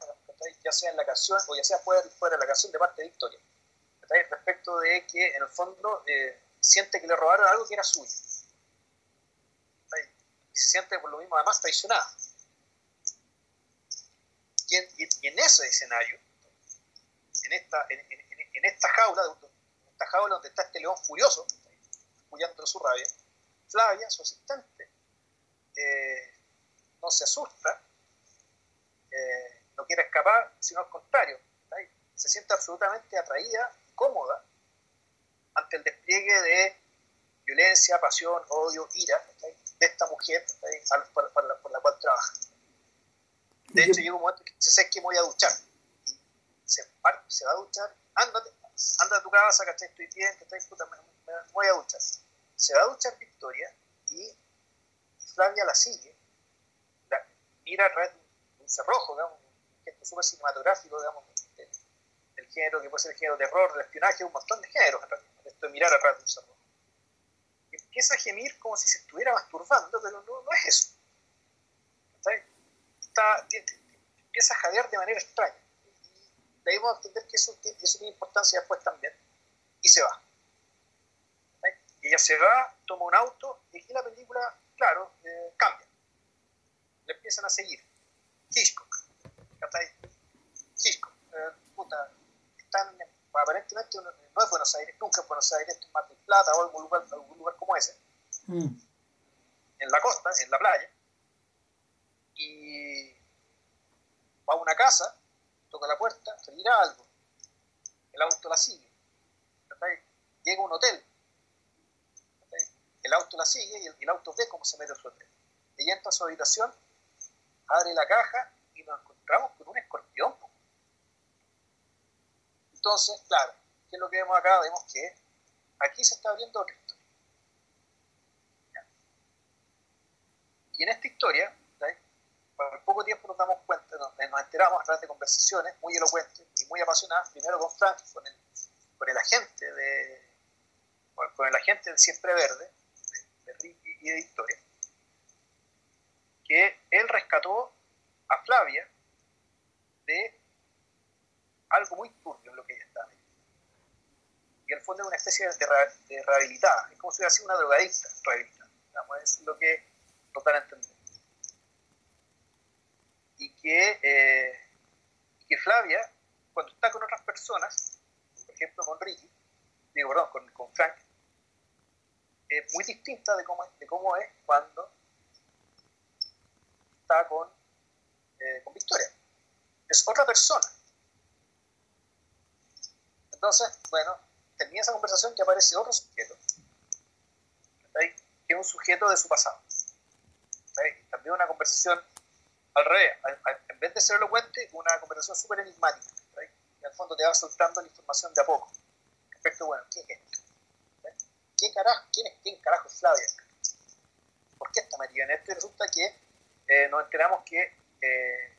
ya sea en la canción o ya sea fuera, fuera de la canción de parte de Victoria, respecto de que en el fondo eh, siente que le robaron algo que era suyo. Y se siente por lo mismo además traicionada. Y en, ese escenario, en esta, en, esta jaula, en esta jaula donde está este león furioso, huyendo su rabia, Flavia, su asistente, eh, no se asusta, eh, no quiere escapar, sino al contrario, se siente absolutamente atraída, cómoda, ante el despliegue de violencia, pasión, odio, ira de esta mujer por, la, cual trabaja. De hecho, llega un momento que se sé que voy a duchar. Y se, se va a duchar, ándate, anda a tu casa, ¿cachai? Estoy bien, que Puta, me, me, voy a duchar. Se va a duchar Victoria y Flavia la sigue, la, mira un cerrojo, digamos, un gesto súper cinematográfico, digamos, del, género que puede ser el género de terror, de espionaje, un montón de géneros esto de mirar atrás de un cerro. Empieza a gemir como si se estuviera masturbando, pero no, es eso. Está, empieza a jadear de manera extraña. Y entender que eso, tiene importancia después también. Y se va. Ella se va, toma un auto, y aquí la película, claro, eh, cambia. Le empiezan a seguir. Hitchcock. Hitchcock. Eh, puta, están, aparentemente no es Buenos Aires, nunca es Buenos Aires, es Mar del Plata o algún lugar, algún lugar como ese. Mm. En la costa, en la playa. Y va a una casa, toca la puerta, se mira algo. El auto la sigue. Llega a un hotel el auto la sigue y el, auto ve cómo se mete su hotel. Ella entra a su habitación, abre la caja y nos encontramos con un escorpión. Entonces, claro, ¿qué es lo que vemos acá? Vemos que aquí se está abriendo otra historia. Y en esta historia, por poco tiempo nos damos cuenta, nos, enteramos a través de conversaciones muy elocuentes y muy apasionadas, primero con Frank, el, con el agente de con el agente del Siempre Verde, y de historia, que él rescató a Flavia de algo muy turbio en lo que ella estaba. Y al fondo es una especie de, rehabilitada, es como si hubiera sido una drogadicta rehabilitada, es lo que nos dan entender. Y que, eh, que Flavia, cuando está con otras personas, por ejemplo con Ricky, digo, perdón, con, con Frank, muy distinta de cómo, de cómo es cuando está con, eh, con Victoria. Es otra persona. Entonces, bueno, tenía esa conversación que aparece otro sujeto, que es un sujeto de su pasado. También una conversación al revés, en vez de ser elocuente, una conversación súper enigmática. Y al fondo te va soltando la información de a poco. Respecto, bueno, ¿qué es? ¿Qué carajo, quién, es, quién carajo es Flavia? ¿Por qué está metida en esto? resulta que eh, nos enteramos que eh,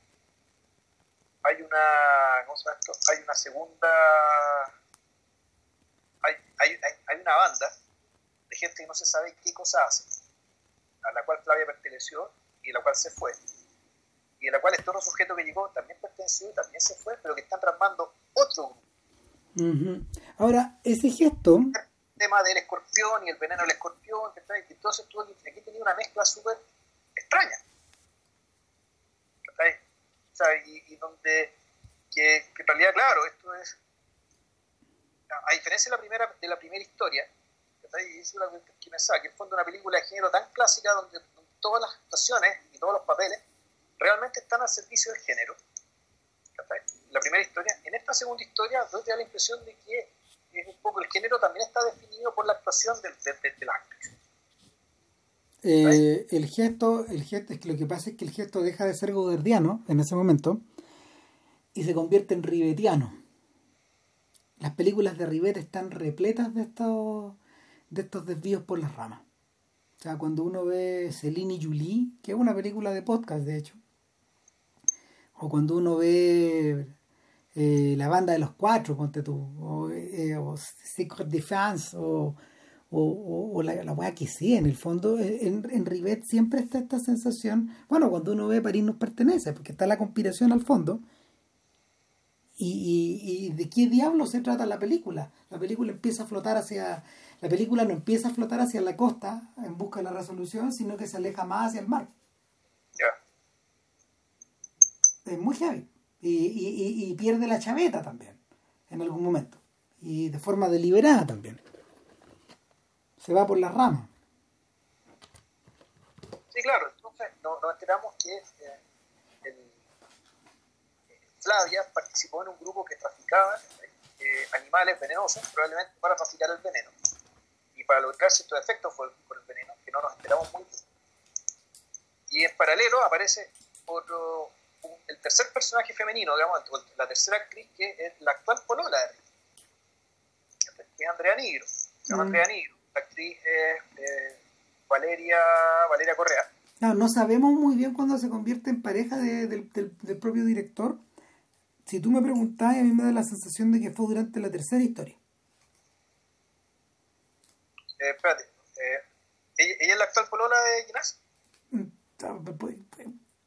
hay una, ¿cómo se llama esto? Hay una segunda, hay, hay, hay, una banda de gente que no se sabe qué cosa hace, a la cual Flavia perteneció y a la cual se fue. Y a la cual este otro sujeto que llegó también perteneció y también se fue, pero que están tramando otro grupo. Ahora, ese gesto tema del escorpión y el veneno del escorpión, entonces tú aquí, aquí tenías una mezcla súper extraña. O sea, y, donde, que, en realidad, claro, esto es, a diferencia de la primera, de la primera historia, y es que me sabe, que en fondo una película de género tan clásica donde, todas las actuaciones y todos los papeles realmente están al servicio del género. La primera historia. En esta segunda historia, doy la impresión de que es un poco el género también está definido por la actuación del, del, actriz. Eh, el gesto, el gesto, es que lo que pasa es que el gesto deja de ser godardiano en ese momento y se convierte en ribetiano. Las películas de Rivet están repletas de estos, de estos desvíos por las ramas. O sea, cuando uno ve Celine y Julie, que es una película de podcast de hecho, o cuando uno ve eh, la banda de los cuatro, ponte tú, o, eh, Secret Defense, o, o, la, la weá que sí, en el fondo, eh, en, en Rivet siempre está esta sensación, bueno, cuando uno ve París nos pertenece, porque está la conspiración al fondo, y, y, de qué diablo se trata la película. La película empieza a flotar hacia, la película no empieza a flotar hacia la costa en busca de la resolución, sino que se aleja más hacia el mar. Es muy heavy y, y, pierde la chaveta también, en algún momento, y de forma deliberada también. Se va por las ramas. Sí, claro, entonces nos, enteramos que eh, eh, Flavia participó en un grupo que traficaba eh, animales venenosos, probablemente para traficar el veneno. Y para lograr ciertos efectos por el veneno, que no nos enteramos muy bien. Y en paralelo aparece otro, el tercer personaje femenino, digamos, la tercera actriz que es la actual polola de que es Andrea Nigro. Se llama mm. Andrea Nigro. La actriz es eh, Valeria, Valeria Correa. No, no sabemos muy bien cuándo se convierte en pareja del, propio director, si tú me preguntás, a mí me da la sensación de que fue durante la tercera historia. Eh, espérate, eh, ¿ella, ¿ella es la actual polola de Ginás?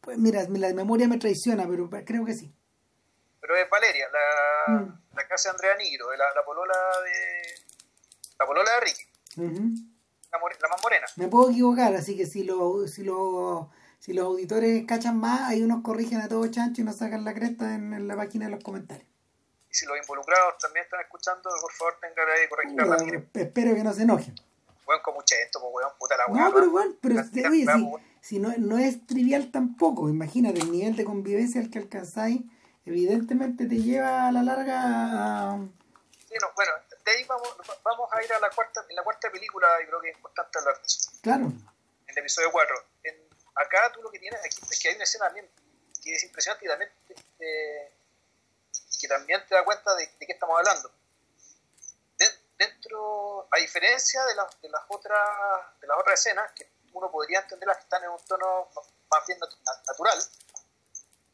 Pues, mira, la memoria me traiciona, pero creo que sí. Pero es Valeria, la, mm. la que hace Andrea Nigro, la, la polola de. La polola de Ricky. la, la, más morena. Me puedo equivocar, así que si lo, si lo si los auditores cachan más, ahí unos corrigen a todo chancho y nos sacan la cresta en, la página de los comentarios. Y si los involucrados también están escuchando, por favor tengan ahí corregir la Espero que no se enojen. Bueno, con mucho esto, pues weón, puta la weá. No, pero bueno, pero oye, si, si no, no es trivial tampoco, imagínate el nivel de convivencia al que alcanzáis, evidentemente te lleva a la larga a... Sí, no, bueno, de ahí vamos, vamos a ir a la cuarta, en la cuarta película, y creo que es importante hablar de eso. Claro. En el episodio 4. En acá tú lo que tienes aquí es que hay una escena también que es impresionante y también eh, que también te da cuenta de, de qué estamos hablando. dentro, a diferencia de, de, las otras de las otras escenas, que uno podría entender las que están en un tono más bien natural,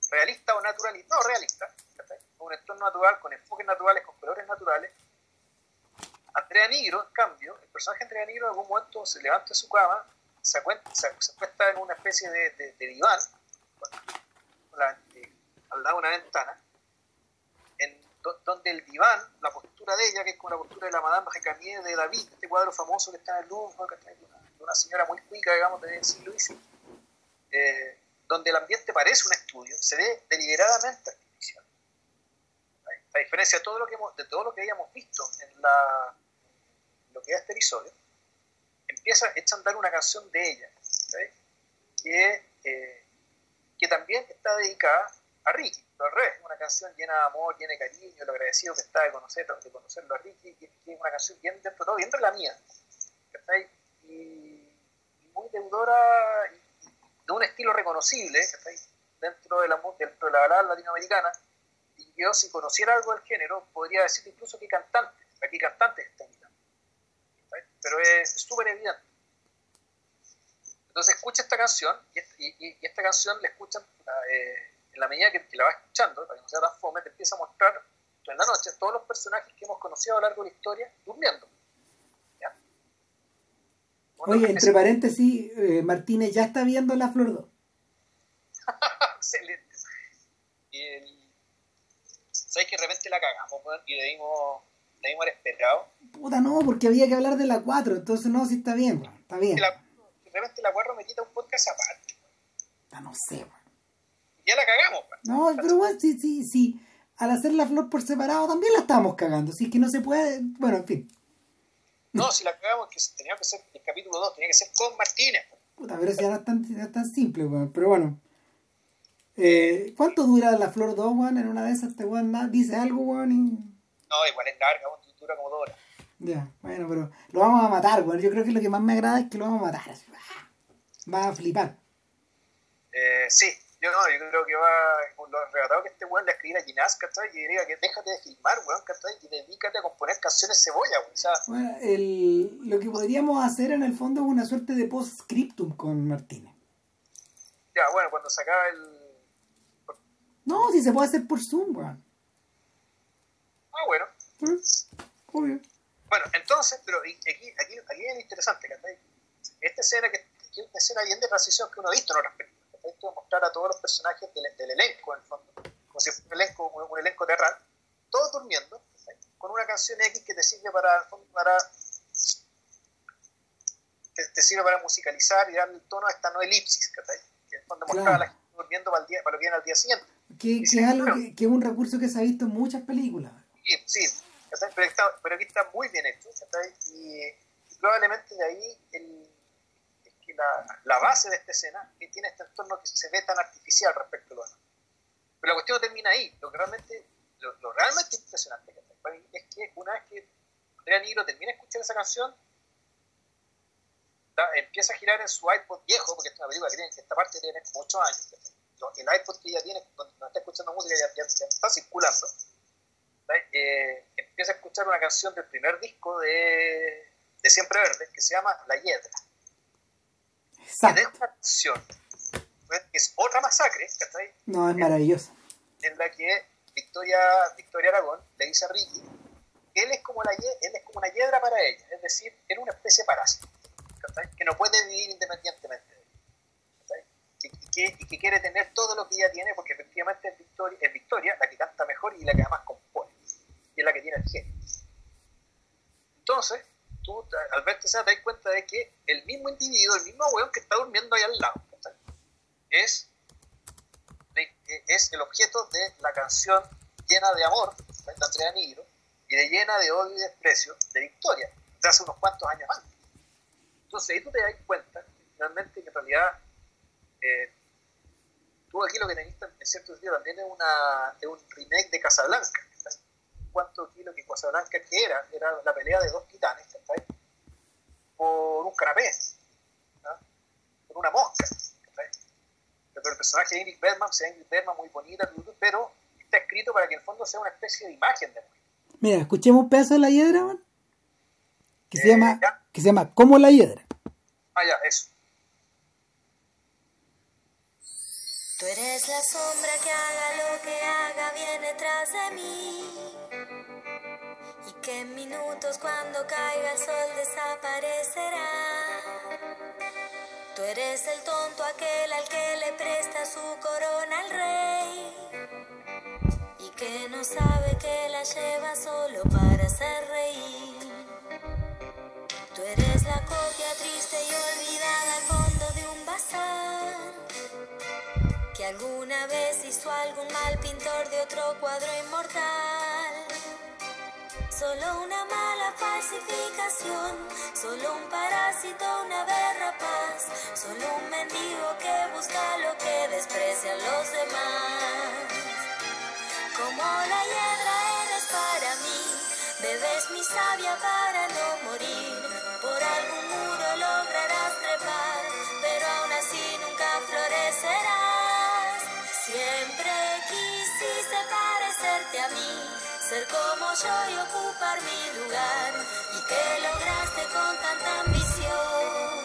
realista o naturalista, no realista, un entorno natural, con enfoques naturales, con colores naturales. Andrea Nigro, en cambio, el personaje Andrea Nigro en algún momento se levanta de su cama se, acuesta, en una especie de, diván eh, al lado de una ventana, en donde el diván, la postura de ella, que es como la postura de la Madame Recamier de David, este cuadro famoso que está en el Louvre, de una, señora muy cuica, digamos, del siglo XIX, eh, donde el ambiente parece un estudio, se ve deliberadamente artificial. A diferencia de todo lo que, de todo lo que habíamos visto en lo que es este episodio, empieza, a andar una canción de ella, que, eh, que también está dedicada a Ricky, al revés, una canción llena de amor, llena de cariño, lo agradecido que está de, conocer, de conocerlo a Ricky, que, es una canción bien dentro de todo, bien de la mía, muy deudora de un estilo reconocible dentro de la dentro de la balada latinoamericana y yo si conociera algo del género podría decir incluso que cantante aquí cantante está pero es súper evidente. Entonces escucha esta canción y, esta canción la escuchan eh, en la medida que, la vas escuchando, para que no sea tan fome, te empieza a mostrar en la noche todos los personajes que hemos conocido a lo largo de la historia durmiendo. Oye, entre paréntesis, eh, Martínez ya está viendo la Flor 2. Excelente. Y el... ¿Sabes que de repente la cagamos y le dimos debimos haber esperado. Puta, no, porque había que hablar de la 4, entonces no, sí está bien, está bien. La, de repente la 4 me quita un podcast aparte. Ah, no sé, man. Ya la cagamos, man. No, pero bueno, sí, sí, sí. Al hacer la flor por separado también la estábamos cagando, así que no se puede, bueno, en fin. No, si la cagamos, que tenía que ser el capítulo 2, tenía que ser con Martínez. Puta, pero si ya no es tan, ya tan simple, weón. Pero bueno. Eh, ¿Cuánto dura la flor 2, weón? En una de esas este weón dice algo, weón, y no, igual es larga, dura como dos horas. Ya, bueno, pero lo vamos a matar, bueno. Yo creo que lo que más me agrada es que lo vamos a matar. Va a flipar. Eh, sí, yo no, yo creo que va con lo arrebatado que este weón le escribiera a Ginás, ¿cachai? Y diría que déjate de filmar, weón, ¿cachai? Y dedícate a componer canciones cebolla, weón. O sea, bueno, el, lo que podríamos hacer en el fondo es una suerte de post-scriptum con Martínez. Ya, bueno, cuando se acaba el. No, si se puede hacer por Zoom, weón. Ah, bueno. Obvio. Bueno, entonces, pero aquí, aquí, aquí es interesante, ¿cachai? Esta escena que, es una escena bien de transición que uno ha visto en otras películas, Esto de mostrar a todos los personajes del, elenco, en el fondo, como si fuera un elenco, un, elenco terral, todos durmiendo, con una canción X que te sirve para, para te, sirve para musicalizar y darle el tono a esta no elipsis, ¿cachai? Que el fondo mostrar a la gente durmiendo para, el día, para lo que viene al día siguiente. Que, que es algo que, que, es un recurso que se ha visto en muchas películas. Sí, pero, pero, aquí está muy bien hecho, y, probablemente de ahí el, es la, la, base de esta escena que tiene este entorno que se ve tan artificial respecto a lo demás. Pero la cuestión no termina ahí, lo que realmente, lo, realmente impresionante es que una vez que Andrea Nigro termina de escuchar esa canción, empieza a girar en su iPod viejo, porque esta película que tiene, esta parte tiene como 8 años, el iPod que ella tiene, cuando está escuchando música, ya, ya está circulando, eh, empieza a escuchar una canción del primer disco de, de Siempre Verde que se llama La Hiedra. Exacto. Y es una canción, pues, es otra masacre, No, es maravillosa. En la que Victoria, Victoria Aragón le dice a Ricky que él es como, la, él es como una hiedra para ella, es decir, era una especie parásito, que no puede vivir independientemente y que, y que, quiere tener todo lo que ella tiene porque efectivamente es Victoria, es Victoria la que canta mejor y la que además compone y es la que tiene el genio. Entonces, tú al verte te das cuenta de que el mismo individuo, el mismo weón que está durmiendo ahí al lado, es, es el objeto de la canción llena de amor de Andrea Nigro y de llena de odio y desprecio de Victoria, de hace unos cuantos años antes. Entonces ahí tú te das cuenta finalmente que en realidad eh, tú aquí lo que tenés en cierto sentido también es, una, es un remake de Casablanca. ¿Cuánto kilo que Casablanca que era? Era la pelea de dos titanes, Por un canapé, por una mosca. Pero el personaje de Ingrid Bergman, sea Ingrid Bergman muy bonita, pero está escrito para que en el fondo sea una especie de imagen de Mira, escuchemos un pedazo de la hiedra, que, se llama, eh, que se llama Como la hiedra. Ah, ya, eso. Tú eres la sombra que haga lo que haga, viene tras de mí. Y que en minutos cuando caiga el sol desaparecerá. Tú eres el tonto aquel al que le presta su corona al rey. Y que no sabe que la lleva solo para hacer reír. Tú eres la copia triste y olvidada al fondo de un bazar que alguna vez hizo algún mal pintor de otro cuadro inmortal. Solo una mala falsificación, solo un parásito, una paz, solo un mendigo que busca lo que desprecian los demás. Como la hiedra eres para mí, bebes mi sabia para no morir, por algún muro lograrás trepar, pero aún así nunca florecerás. a mí, ser como yo y ocupar mi lugar. ¿Y que lograste con tanta ambición?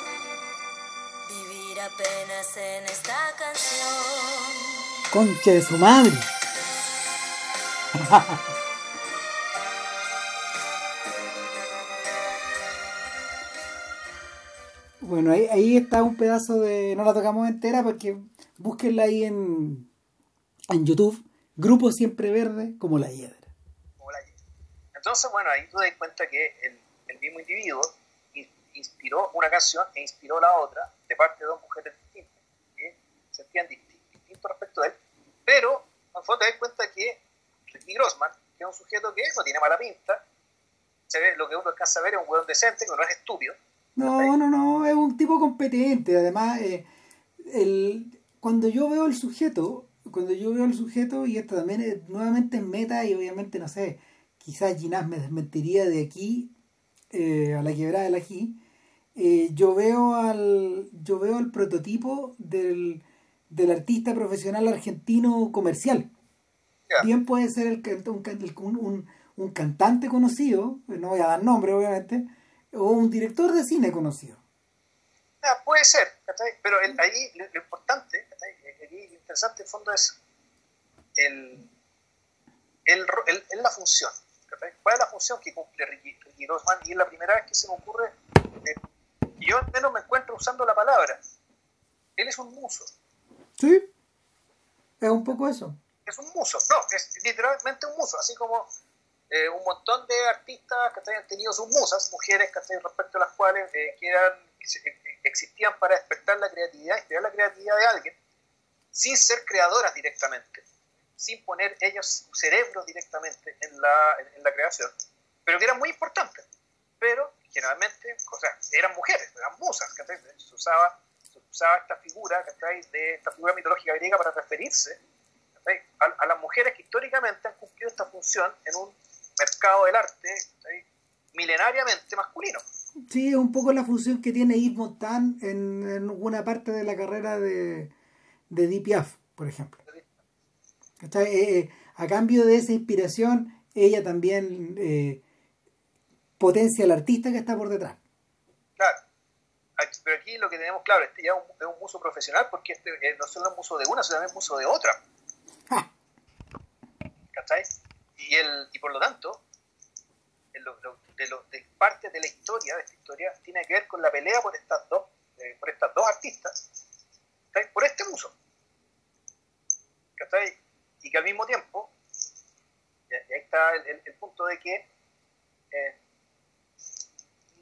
Vivir apenas en esta canción. Concha de su madre. Bueno, ahí, ahí, está un pedazo de. No la tocamos entera porque búsquenla ahí en, en YouTube. Grupo Siempre Verde como la hiedra. Entonces, bueno, ahí tú das cuenta que el, el, mismo individuo inspiró una canción e inspiró la otra de parte de dos mujeres distintas, que sentían distinto respecto a él, pero en fondo te das cuenta que Ricky Grossman, que es un sujeto que no tiene mala pinta, se ve, lo que uno alcanza a ver es un hueón decente, que no es estúpido. No, no, no, es un tipo competente. Además, eh, el, cuando yo veo el sujeto, cuando yo veo al sujeto, y esto también es nuevamente en meta, y obviamente, no sé, quizás Ginás me desmentiría de aquí eh, a la quebrada del aquí, eh, yo veo al yo veo el prototipo del, del artista profesional argentino comercial. Bien puede ser el, un, un, un, cantante conocido, no voy a dar nombre obviamente, o un director de cine conocido. puede ser, pero ahí lo, importante, interesante en fondo es el, el, el, la función. ¿Cuál es la función que cumple Ricky, Ricky Y es la primera vez que se me ocurre, eh, yo al menos me encuentro usando la palabra. Él es un muso. Sí, es un poco eso. Es un muso, no, es literalmente un muso, así como eh, un montón de artistas que han tenido sus musas, mujeres que respecto a las cuales eh, que eran, existían para despertar la creatividad, inspirar la creatividad de alguien sin ser creadoras directamente, sin poner ellos su cerebro directamente en la, en la creación, pero que eran muy importantes. Pero generalmente, o sea, eran mujeres, eran musas, se usaba, usaba esta figura, de esta figura mitológica griega para referirse a, las mujeres que históricamente han cumplido esta función en un mercado del arte milenariamente masculino. Sí, es un poco la función que tiene Yves Montand en, en una parte de la carrera de, de por ejemplo. Eh, eh, a cambio de esa inspiración, ella también eh, potencia al artista que está por detrás. Claro. Pero aquí lo que tenemos claro, este ya es un, es uso profesional porque este no solo es un uso de una, sino también es un uso de otra. ¿cachai? Y, el, y por lo tanto, de, parte de la historia, de esta historia, tiene que ver con la pelea por estas dos, eh, por estas dos artistas, por este muso. ¿cachai? Y que al mismo tiempo, y ahí está el, punto de que eh,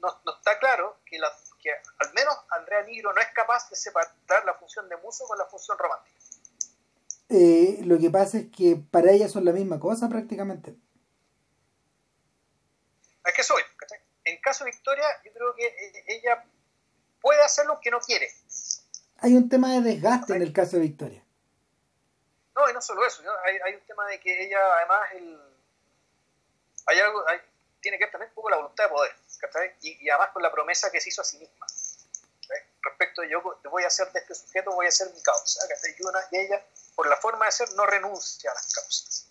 no, está claro que, la, que al menos Andrea Nigro no es capaz de separar la función de muso con la función romántica. Eh, lo que pasa es que para ella son la misma cosa prácticamente. Es que soy. En caso de Victoria, yo creo que eh, ella puede hacerlo aunque no quiere. Hay un tema de desgaste en el caso de Victoria. No, y no solo eso, hay, hay, un tema de que ella además el, hay algo, tiene que ver también un poco la voluntad de poder, y, además con la promesa que se hizo a sí misma. Respecto de yo voy a hacer de este sujeto, voy a ser mi causa. Y, una, y ella, por la forma de ser, no renuncia a las causas.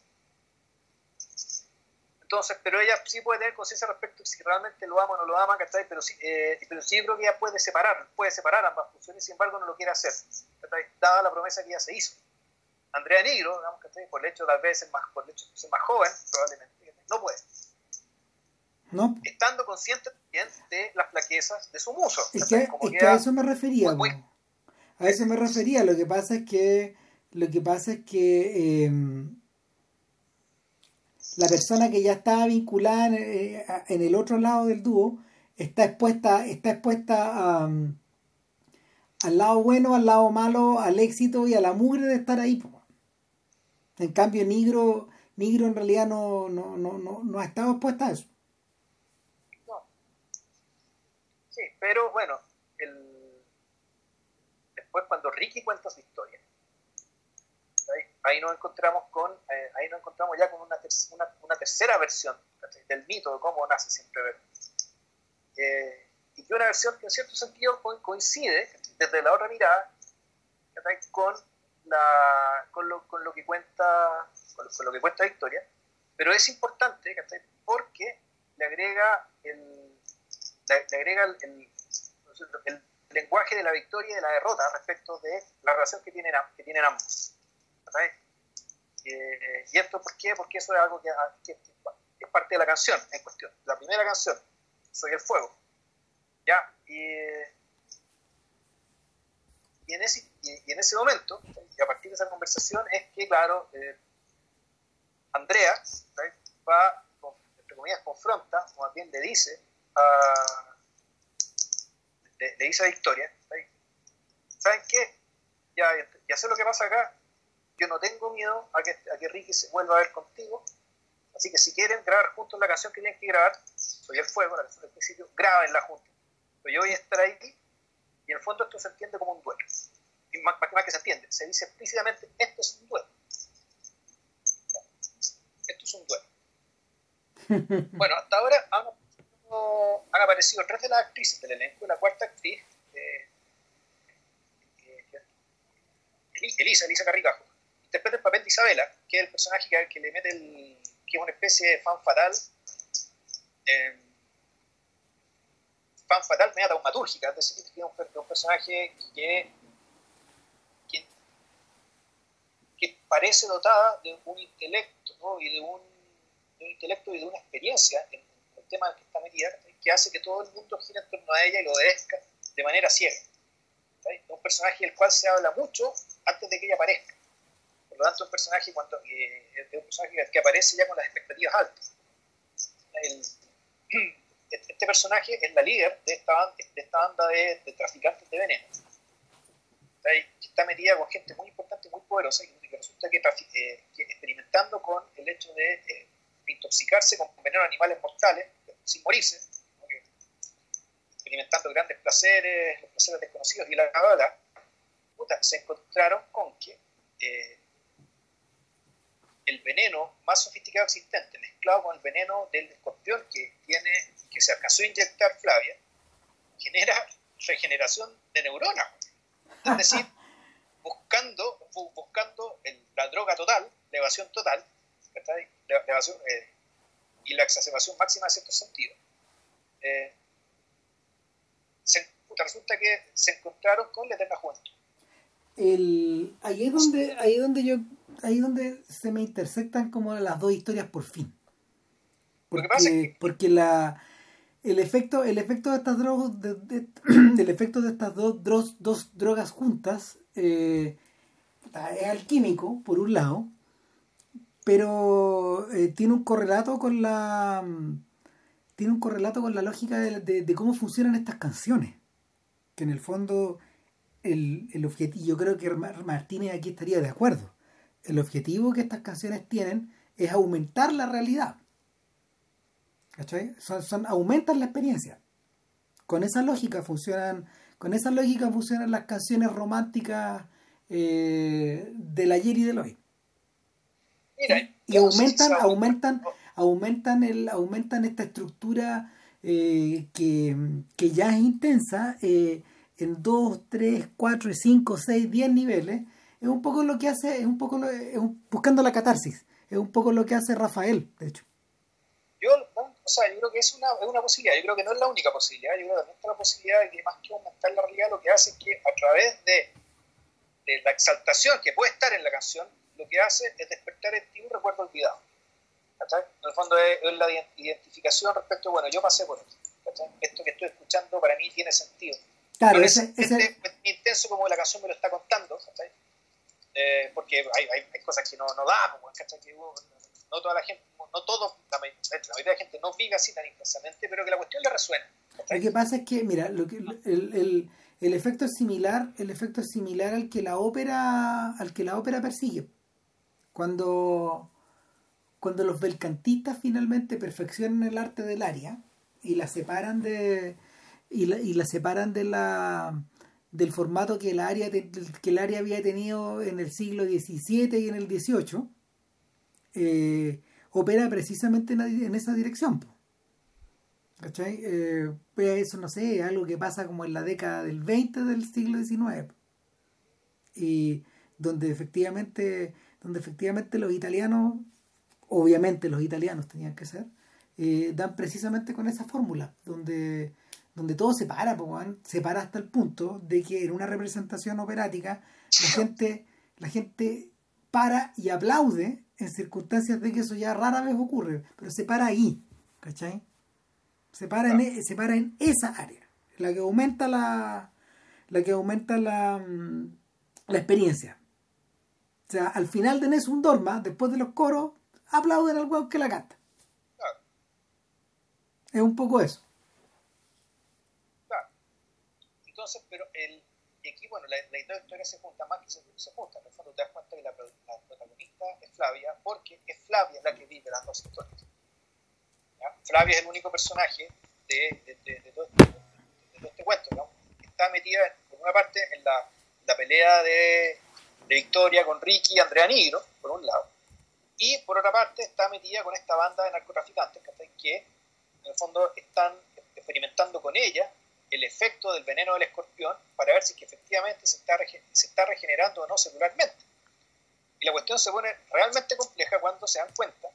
Entonces, pero ella sí puede tener conciencia respecto de si realmente lo ama o no lo ama. Pero sí, eh, pero sí creo que ella puede separar, puede separar ambas funciones, sin embargo no lo quiere hacer, dada la promesa que ya se hizo. Andrea Nigro, digamos, ¿cachai? Por el hecho tal vez ser más, por el hecho de ser más joven, probablemente, no puede. No. Estando consciente también de las flaquezas de su muso. Es que, a eso me refería. A eso me refería. Lo que pasa es que lo que pasa es que eh, la persona que ya estaba vinculada eh, en, el otro lado del dúo está expuesta, está expuesta al lado bueno, al lado malo, al éxito y a la mugre de estar ahí. En cambio, Nigro, Nigro en realidad no, no, no, no, no ha estado expuesta a eso. No. Sí, pero bueno, el... después cuando Ricky cuenta su historia, ahí nos encontramos con eh, ahí nos encontramos ya con una, una, tercera versión del mito de cómo nace siempre ver eh, y que una versión que en cierto sentido coincide desde la otra mirada con la con lo, con lo que cuenta con lo, que cuenta Victoria pero es importante porque le agrega el le, agrega el, el, lenguaje de la victoria y de la derrota respecto de la relación que tienen, que tienen ambos eh, ¿Y esto por qué? Porque eso es algo que, es parte de la canción en cuestión. La primera canción, Soy el Fuego. ¿Ya? Y, en, ese, y, en ese momento, y a partir de esa conversación, es que, claro, eh, Andrea va, entre comillas, confronta, o bien le dice a, le, dice a Victoria, ¿saben qué? Ya, ya sé lo que pasa acá, yo no tengo miedo a que, a que Ricky se vuelva a ver contigo. Así que si quieren grabar juntos la canción que tienen que grabar, Soy el Fuego, la canción del principio, grábenla juntos. Pero yo voy a estar ahí y en el fondo esto se entiende como un duelo. Y más, más que se entiende, se dice explícitamente, esto es un duelo. Esto es un duelo. bueno, hasta ahora han, han, aparecido tres de las actrices del elenco, la cuarta actriz, eh, eh, Elisa, Elisa Carricajo, interpreta el papel de Isabela, que es el personaje que, le mete el. que es una especie de fan fatal. Eh, fan fatal, media taumatúrgica, es decir, que es un, personaje que, que, parece dotada de un intelecto y de un, intelecto y de una experiencia en el tema en el que está metida, que hace que todo el mundo gire en torno a ella y lo obedezca de manera ciega. Es un personaje del cual se habla mucho antes de que ella aparezca. Por lo tanto, un personaje, cuando, eh, es un personaje que aparece ya con las expectativas altas. este personaje es la líder de esta, de esta banda de, traficantes de veneno. Que está metida con gente muy importante, muy poderosa, y que resulta que, eh, experimentando con el hecho de eh, intoxicarse con veneno de animales mortales, sin morirse, experimentando grandes placeres, los placeres desconocidos y la verdad, se encontraron con que el veneno más sofisticado existente, mezclado con el veneno del escorpión que, tiene, que se alcanzó a inyectar Flavia, genera regeneración de neuronas. Es decir, buscando, buscando la droga total, la evasión total, la, evasión, eh, y la exacerbación máxima en cierto sentido. Eh, resulta que se encontraron con la eterna juventud. El, ahí, es donde, ahí es donde yo ahí donde se me intersectan como las dos historias por fin. Lo que Porque, pasa es que- porque la el efecto, el efecto de estas drogas, el efecto de estas dos, dos drogas juntas eh, es alquímico, por un lado, pero eh, tiene un correlato con la tiene un correlato con la lógica de, de- cómo funcionan estas canciones. Que en el fondo el, el objetivo, yo creo que Mar- Martínez aquí estaría de acuerdo. El objetivo que estas canciones tienen es aumentar la realidad. ¿Cachai? Son, son, aumentan la experiencia. Con esa lógica funcionan, con esa lógica funcionan las canciones románticas eh, del ayer y del hoy. Mira, y aumentan, aumentan, aumentan el, aumentan esta estructura eh, que, que ya es intensa eh, en 2, 3, 4, 5, 6, 10 niveles. Es un poco lo que hace, es un poco lo- es un- buscando la catarsis, es un poco lo que hace Rafael, de hecho. Yo, o sea, yo creo que es una, es una posibilidad, yo creo que no es la única posibilidad, yo creo que también está la posibilidad de que más que aumentar la realidad, lo que hace es que a través de, de la exaltación que puede estar en la canción, lo que hace es despertar en ti un recuerdo olvidado. ¿cachai? En el fondo es, es la ident- identificación respecto, bueno, yo pasé por esto, ¿cachai? esto que estoy escuchando para mí tiene sentido. Claro, No ese, es intenso como la canción me lo está contando, ¿cachai? Eh, porque hay, hay, hay cosas que no, no da, pues, ¿cachai? Que, no toda la gente, no todo, la, may- la mayoría de la gente no vive así tan intensamente, pero que la cuestión le resuena. Lo que pasa es que, mira, lo que, el, el, efecto es similar, el efecto es similar al que la ópera, al que la ópera persigue. Cuando, cuando los belcantistas finalmente perfeccionan el arte del aria y la separan de y la, y la separan de la del formato que el te- que el aria había tenido en el siglo XVII y en el XVIII eh, opera precisamente en, esa dirección. ¿Cachai? Eh, pues eso, no sé, algo que pasa como en la década del 20 del siglo XIX. Y donde efectivamente, donde efectivamente los italianos, obviamente los italianos tenían que ser, eh, dan precisamente con esa fórmula, donde, donde todo se para, se para hasta el punto de que en una representación operática la gente, la gente para y aplaude en circunstancias de que eso ya rara vez ocurre, pero se para ahí, ¿cachai? se para, en, e- se para en esa área, la que aumenta la, la que aumenta la, mm, la experiencia. O sea, al final de Nessun Dorma, después de los coros, aplauden al huevo que la canta. Claro, Es un poco eso. claro. Entonces, pero el, bueno, la, la historia se junta más que se, se junta. En el fondo te das cuenta que la, la protagonista es Flavia, porque es Flavia la que vive las dos historias. ¿ya? Flavia es el único personaje de, de, de- de todo, este, todo este cuento, ¿no? está metida, por una parte, en la, la pelea de, Victoria con Ricky y Andrea Nigro, por un lado, y por otra parte está metida con esta banda de narcotraficantes que en el fondo están experimentando con ella el efecto del veneno del escorpión para ver si es que efectivamente se está, se está regenerando o no celularmente. Y la cuestión se pone realmente compleja cuando se dan cuenta,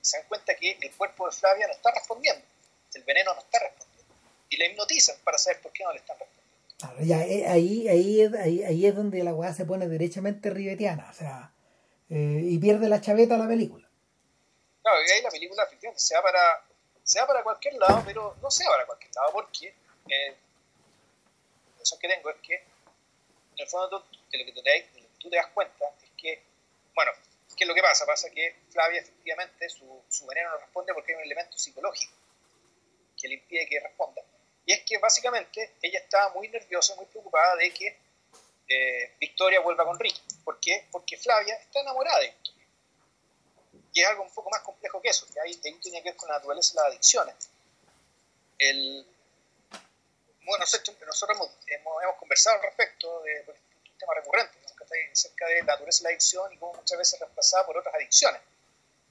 se dan cuenta que el cuerpo de Flavia no está respondiendo, el veneno no está respondiendo, y la hipnotizan para saber por qué no le están respondiendo. Claro, ya, eh, ahí, ahí, es- ahí, ahí es donde la weá se pone derechamente ribetiana, o sea, eh, y pierde la chaveta la película. Claro, y ahí la película efectivamente se va para, se va para cualquier lado, pero no se va para cualquier lado porque eh, la que tengo es que en el fondo de lo que te, tú te das cuenta es que, bueno, ¿qué es lo que pasa? Pasa que Flavia efectivamente su, su veneno no responde porque hay un elemento psicológico que le impide que responda. Y es que básicamente ella estaba muy nerviosa, muy preocupada de que eh, Victoria vuelva con Ricky. ¿Por qué? Porque Flavia está enamorada de Victoria. Y es algo un poco más complejo que eso, que ahí tiene que ver con la naturaleza de las adicciones. El, bueno, nosotros, nosotros hemos, hemos, hemos conversado al respecto de, de un tema recurrente, ¿no? Acerca de la naturaleza de la adicción y cómo muchas veces es reemplazada por otras adicciones.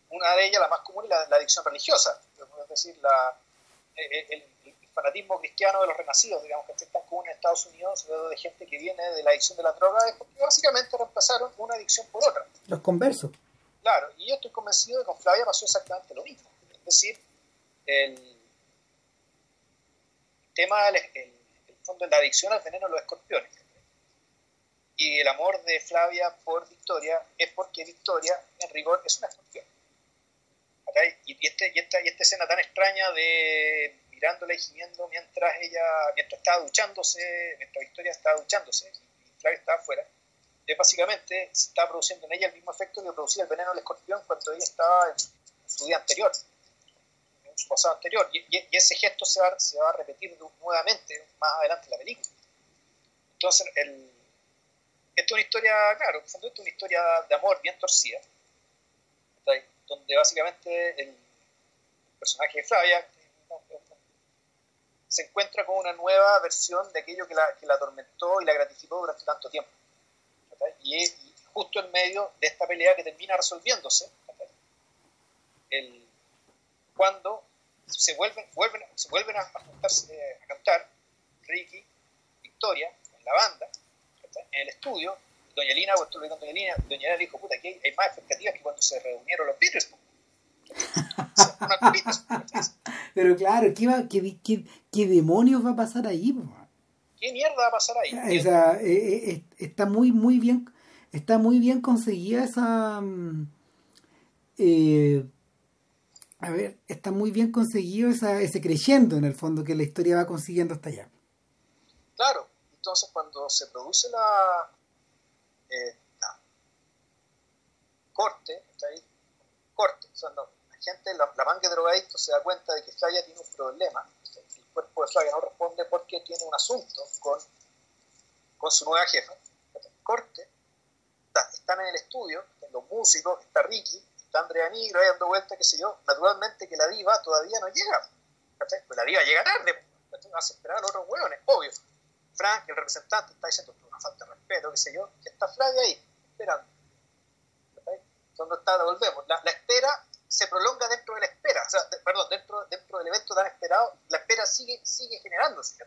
Una de ellas, la más común, es la, la adicción religiosa, es decir, la, el, el- el fanatismo cristiano de los renacidos, digamos, que es tan común en Estados Unidos, de gente que viene de la adicción de la droga, es porque básicamente reemplazaron una adicción por otra. Los conversos. Claro, y yo estoy convencido de que con Flavia pasó exactamente lo mismo. Es decir, el tema, el, el fondo la adicción al veneno de los escorpiones. Y el amor de Flavia por Victoria es porque Victoria, en rigor, es una escorpión. Y, este, y, esta, y esta escena tan extraña de mirándola y gimiendo mientras ella, mientras estaba duchándose, mientras Victoria estaba duchándose y Flavia estaba afuera, es básicamente se estaba produciendo en ella el mismo efecto que producía el veneno del escorpión cuando ella estaba en su, día anterior, su pasado anterior. Y, ese gesto se va, se va, a repetir nuevamente más adelante en la película. Entonces, el, esto es una historia, claro, esto es una historia de amor bien torcida, donde básicamente el personaje de Flavia se encuentra con una nueva versión de aquello que la, que la atormentó y la gratificó durante tanto tiempo. Y, justo en medio de esta pelea que termina resolviéndose, el, cuando se vuelven, vuelven, se vuelven a, a cantar Ricky, Victoria, en la banda, en el estudio, Doña Lina, Doña Lina, Doña Lina dijo, puta, aquí hay más expectativas que cuando se reunieron los Beatles. Pero claro, ¿qué, va, qué, qué, qué, demonios va a pasar ahí? ¿Qué mierda va a pasar ahí? Eh, eh, eh, está muy, muy bien, está muy bien conseguida esa... Mm, a ver, está muy bien conseguido esa, ese creyendo en el fondo que la historia va consiguiendo hasta allá. Claro, entonces cuando se produce la, corte, ¿está ahí? corte, o sea, la gente, la, la manga de drogadictos se da cuenta de que Flavia tiene un problema, el cuerpo de Flavia no responde porque tiene un asunto con, con su nueva jefa, corte, están en el estudio, los músicos, está Ricky, está Andrea Nigro ahí dando vuelta, qué sé yo, naturalmente que la diva todavía no llega, pues la diva llega tarde, vas a esperar a otros hueones, obvio. Frank, el representante, está diciendo una falta de respeto, qué sé yo, que está Flavia ahí, esperando. Cuando está, volvemos. La, espera se prolonga dentro de la espera, o sea, perdón, dentro, dentro del evento tan esperado, la espera sigue, sigue generándose.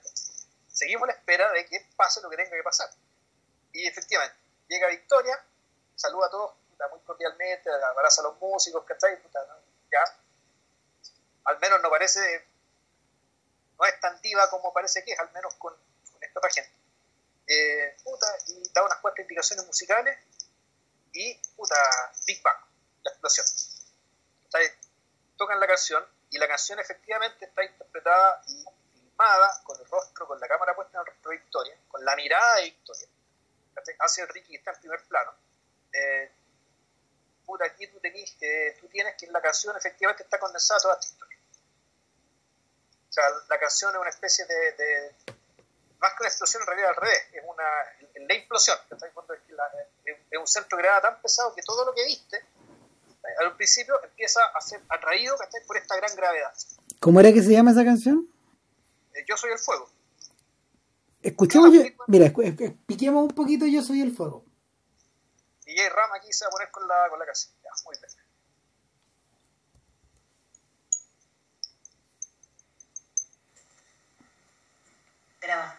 Seguimos la espera de que pase lo que tenga que pasar. Y efectivamente, llega Victoria, saluda a todos muy cordialmente, abraza a los músicos, ¿cachai? Ya, al menos no parece, no es tan diva como parece que es, al menos con, con esta otra gente. Eh, puta, y da unas cuantas indicaciones musicales y puta, Big Bang, la explosión. Tocan la canción y la canción efectivamente está interpretada y filmada con el rostro, con la cámara puesta en el rostro de Victoria, con la mirada de Victoria, hacia el Ricky que está en primer plano. Eh, puta, aquí tú, tenés, eh, tú tienes que la canción efectivamente está condensada toda esta historia. O sea, la canción es una especie de, más que una explosión en realidad al revés, es una la implosión, es un centro de gravedad tan pesado que todo lo que viste al principio empieza a ser atraído por esta gran gravedad. ¿Cómo era que se llama esa canción? Eh, yo soy el fuego. Escuchemos, yo, mira, expliquemos un poquito Yo soy el fuego. Y J. Ram aquí se va a poner con la, con la. Ya, muy bien. Graba.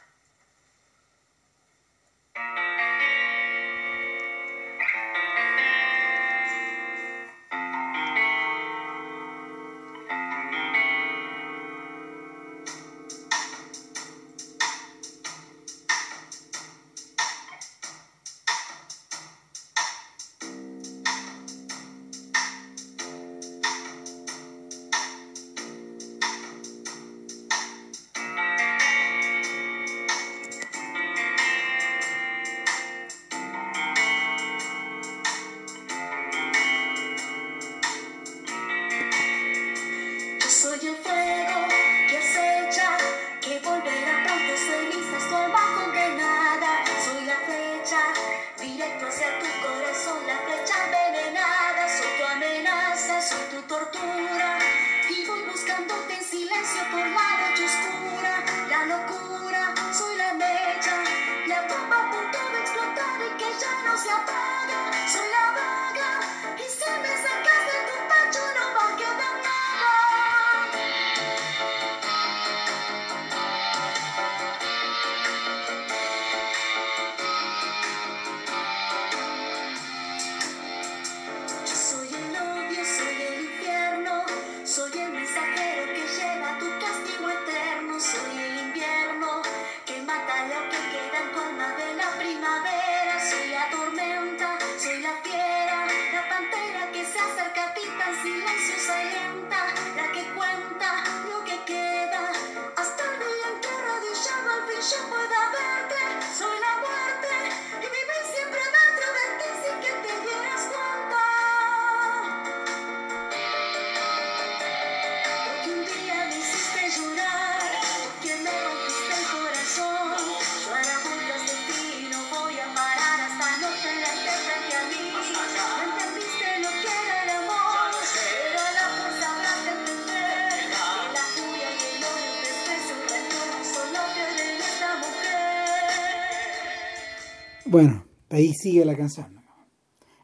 Ahí sigue la canción.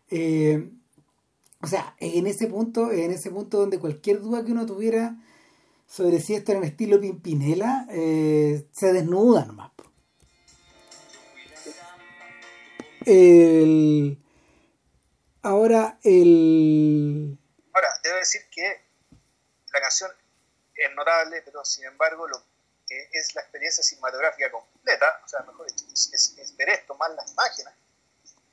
Eh, o sea, en ese punto, en ese punto donde cualquier duda que uno tuviera sobre si esto era en estilo Pimpinela, eh, se desnuda nomás. El, ahora, el... Ahora, debo decir que la canción es notable, pero sin embargo lo que es la experiencia cinematográfica completa, o sea, mejor dicho, es, es- ver esto, más las imágenes,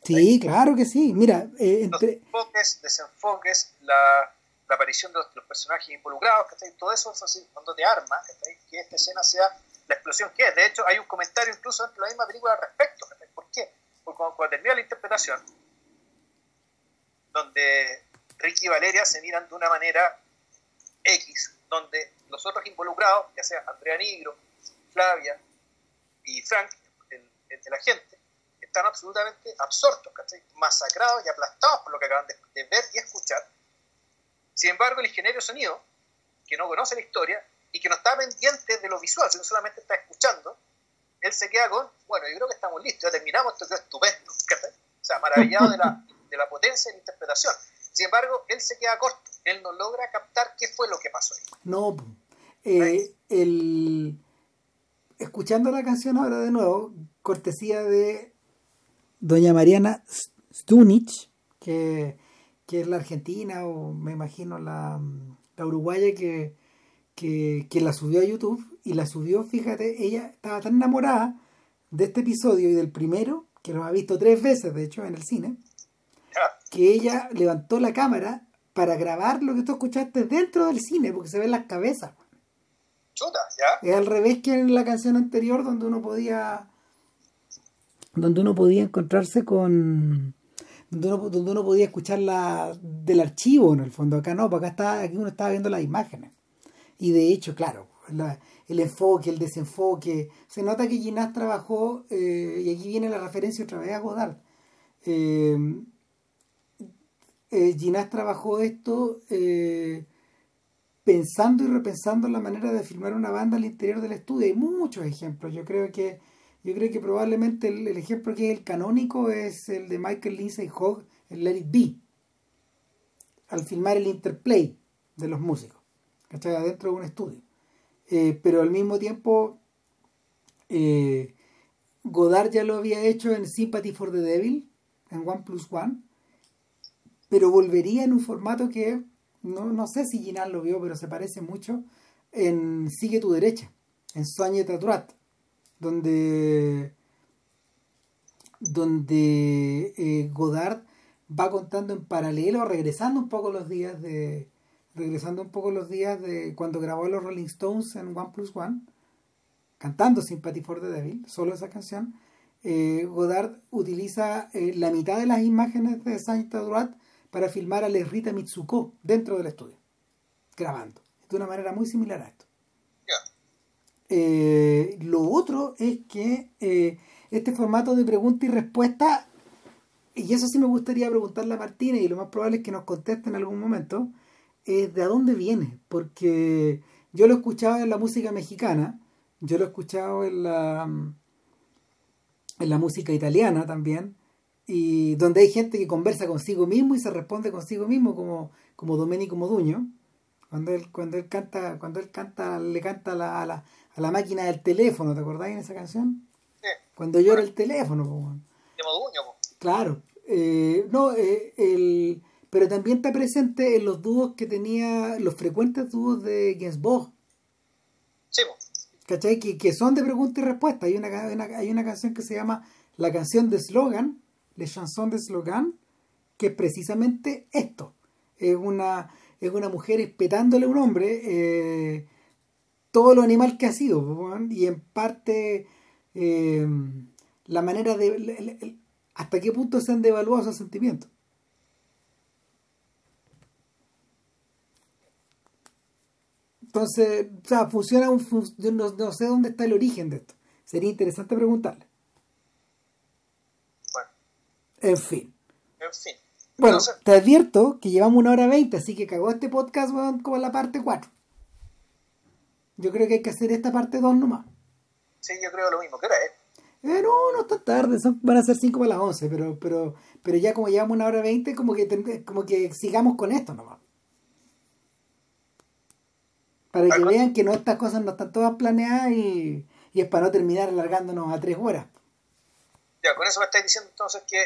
Sí, claro que sí. Mira, eh, entre, enfoques, desenfoques, la, la aparición de los, de los personajes involucrados, ¿cachai? todo eso es así, cuando te arma, ¿cachai? que esta escena sea la explosión que es. De hecho, hay un comentario incluso dentro de la misma película al respecto. ¿cachai? ¿Por qué? Porque cuando, cuando termina la interpretación, donde Ricky y Valeria se miran de una manera X, donde los otros involucrados, ya sea Andrea Nigro, Flavia y Frank, el, el, el agente, están absolutamente absortos, ¿cachai? masacrados y aplastados por lo que acaban de, de ver y escuchar. Sin embargo, el ingeniero sonido, que no conoce la historia y que no está pendiente de lo visual, sino solamente está escuchando, él se queda con, bueno, yo creo que estamos listos, ya terminamos, esto quedó estupendo, ¿cachai? O sea, maravillado de la, de la potencia de la interpretación. Sin embargo, él se queda corto, él no logra captar qué fue lo que pasó ahí. No. Eh, el, escuchando la canción ahora de nuevo, cortesía de doña Mariana Stunich, que, que es la argentina o me imagino la, la uruguaya que, que, que la subió a YouTube y la subió, fíjate, ella estaba tan enamorada de este episodio y del primero, que lo ha visto tres veces, de hecho, en el cine, que ella levantó la cámara para grabar lo que tú escuchaste dentro del cine, porque se ven las cabezas. Chuta, ¿ya? Es al revés que en la canción anterior donde uno podía donde uno podía encontrarse con donde uno, donde uno podía escuchar la del archivo en el fondo acá no, acá está, aquí uno estaba viendo las imágenes y de hecho claro la- el enfoque, el desenfoque se nota que Ginás trabajó eh, y aquí viene la referencia otra vez a Godard eh, eh, trabajó esto eh, pensando y repensando la manera de filmar una banda al interior del estudio. Hay muchos ejemplos. Yo creo que yo creo que probablemente el, ejemplo que es el canónico es el de Michael Lindsay Hogg en Let It Be. Al filmar el interplay de los músicos. ¿Cachai? Adentro de un estudio. Eh, pero al mismo tiempo eh, Godard ya lo había hecho en Sympathy for the Devil, en One Plus One, pero volvería en un formato que no, no sé si Ginal lo vio, pero se parece mucho en Sigue tu derecha, en Soigne ta droite, donde, donde eh, Godard va contando en paralelo, regresando un poco los días de regresando un poco los días de cuando grabó los Rolling Stones en One Plus One, cantando Sympathy for the Devil, solo esa canción, eh, Godard utiliza eh, la mitad de las imágenes de Saint Droite para filmar a Les Rita Mitsuko dentro del estudio, grabando, de una manera muy similar a esto. Eh, lo otro es que eh, este formato de pregunta y respuesta, y eso sí me gustaría preguntarle a Martínez, y lo más probable es que nos conteste en algún momento, es de dónde viene, porque yo lo he escuchado en la música mexicana, yo lo he escuchado en la, en la música italiana también, y donde hay gente que conversa consigo mismo y se responde consigo mismo como, como Domenico Moduño, cuando él, cuando él canta, cuando él canta, le canta a la, a la, a la máquina del teléfono, ¿te acordáis en esa canción? Sí. Cuando llora el teléfono, po, weón. De Moduño, po. Claro. Eh, no, eh, el, pero también está presente en los dúos que tenía, los frecuentes dúos de Gainsbourg, Sí, po. ¿cachai? Que, que son de pregunta y respuesta. Hay una, una- hay una canción que se llama La canción de Slogan, Le Chanson de Slogan, que es precisamente esto. Es una, es una mujer espetándole a un hombre eh, todo lo animal que ha sido y en parte eh, la manera de hasta qué punto se han devaluado esos sentimientos. Entonces o sea funciona un, yo no, sé dónde está el origen de esto. Sería interesante preguntarle. Bueno. En fin. En fin. Bueno, te advierto que llevamos una hora veinte, así que cagó este podcast como la parte 4. Yo creo que hay que hacer esta parte 2 nomás. Sí, yo creo lo mismo. ¿Qué hora es? Eh, no, no está tarde, son, van a ser 5 para las 11, pero, pero, pero ya como llevamos una hora veinte, como que, como que sigamos con esto nomás. Para que vean que no estas cosas no están todas planeadas y, y es para no terminar alargándonos a 3 horas. Ya, con eso me estáis diciendo entonces que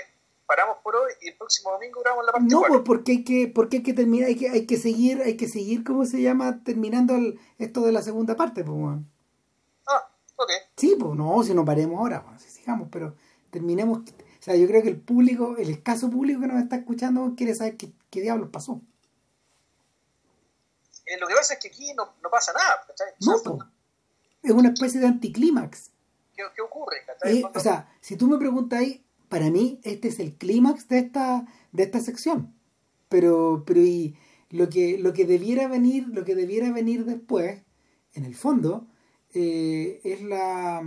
paramos por hoy y el próximo domingo grabamos la parte No, pues porque hay que, porque hay que terminar, hay que, hay que seguir, hay que seguir, ¿cómo se llama? Terminando el, esto de la segunda parte, pues Ah, ok. Sí, pues no, si no paremos ahora, pues, si sigamos, pero terminemos. O sea, yo creo que el público, el escaso público que nos está escuchando quiere saber qué, qué diablos pasó. Eh, lo que pasa es que aquí no, no pasa nada, No, pues, es una especie de anticlímax. ¿Qué, ¿Qué, ocurre? Eh, o sea, si tú me preguntas ahí, para mí este es el clímax de esta, de esta sección. Pero, pero y lo que, lo que debiera venir, lo que debiera venir después, en el fondo, eh, es la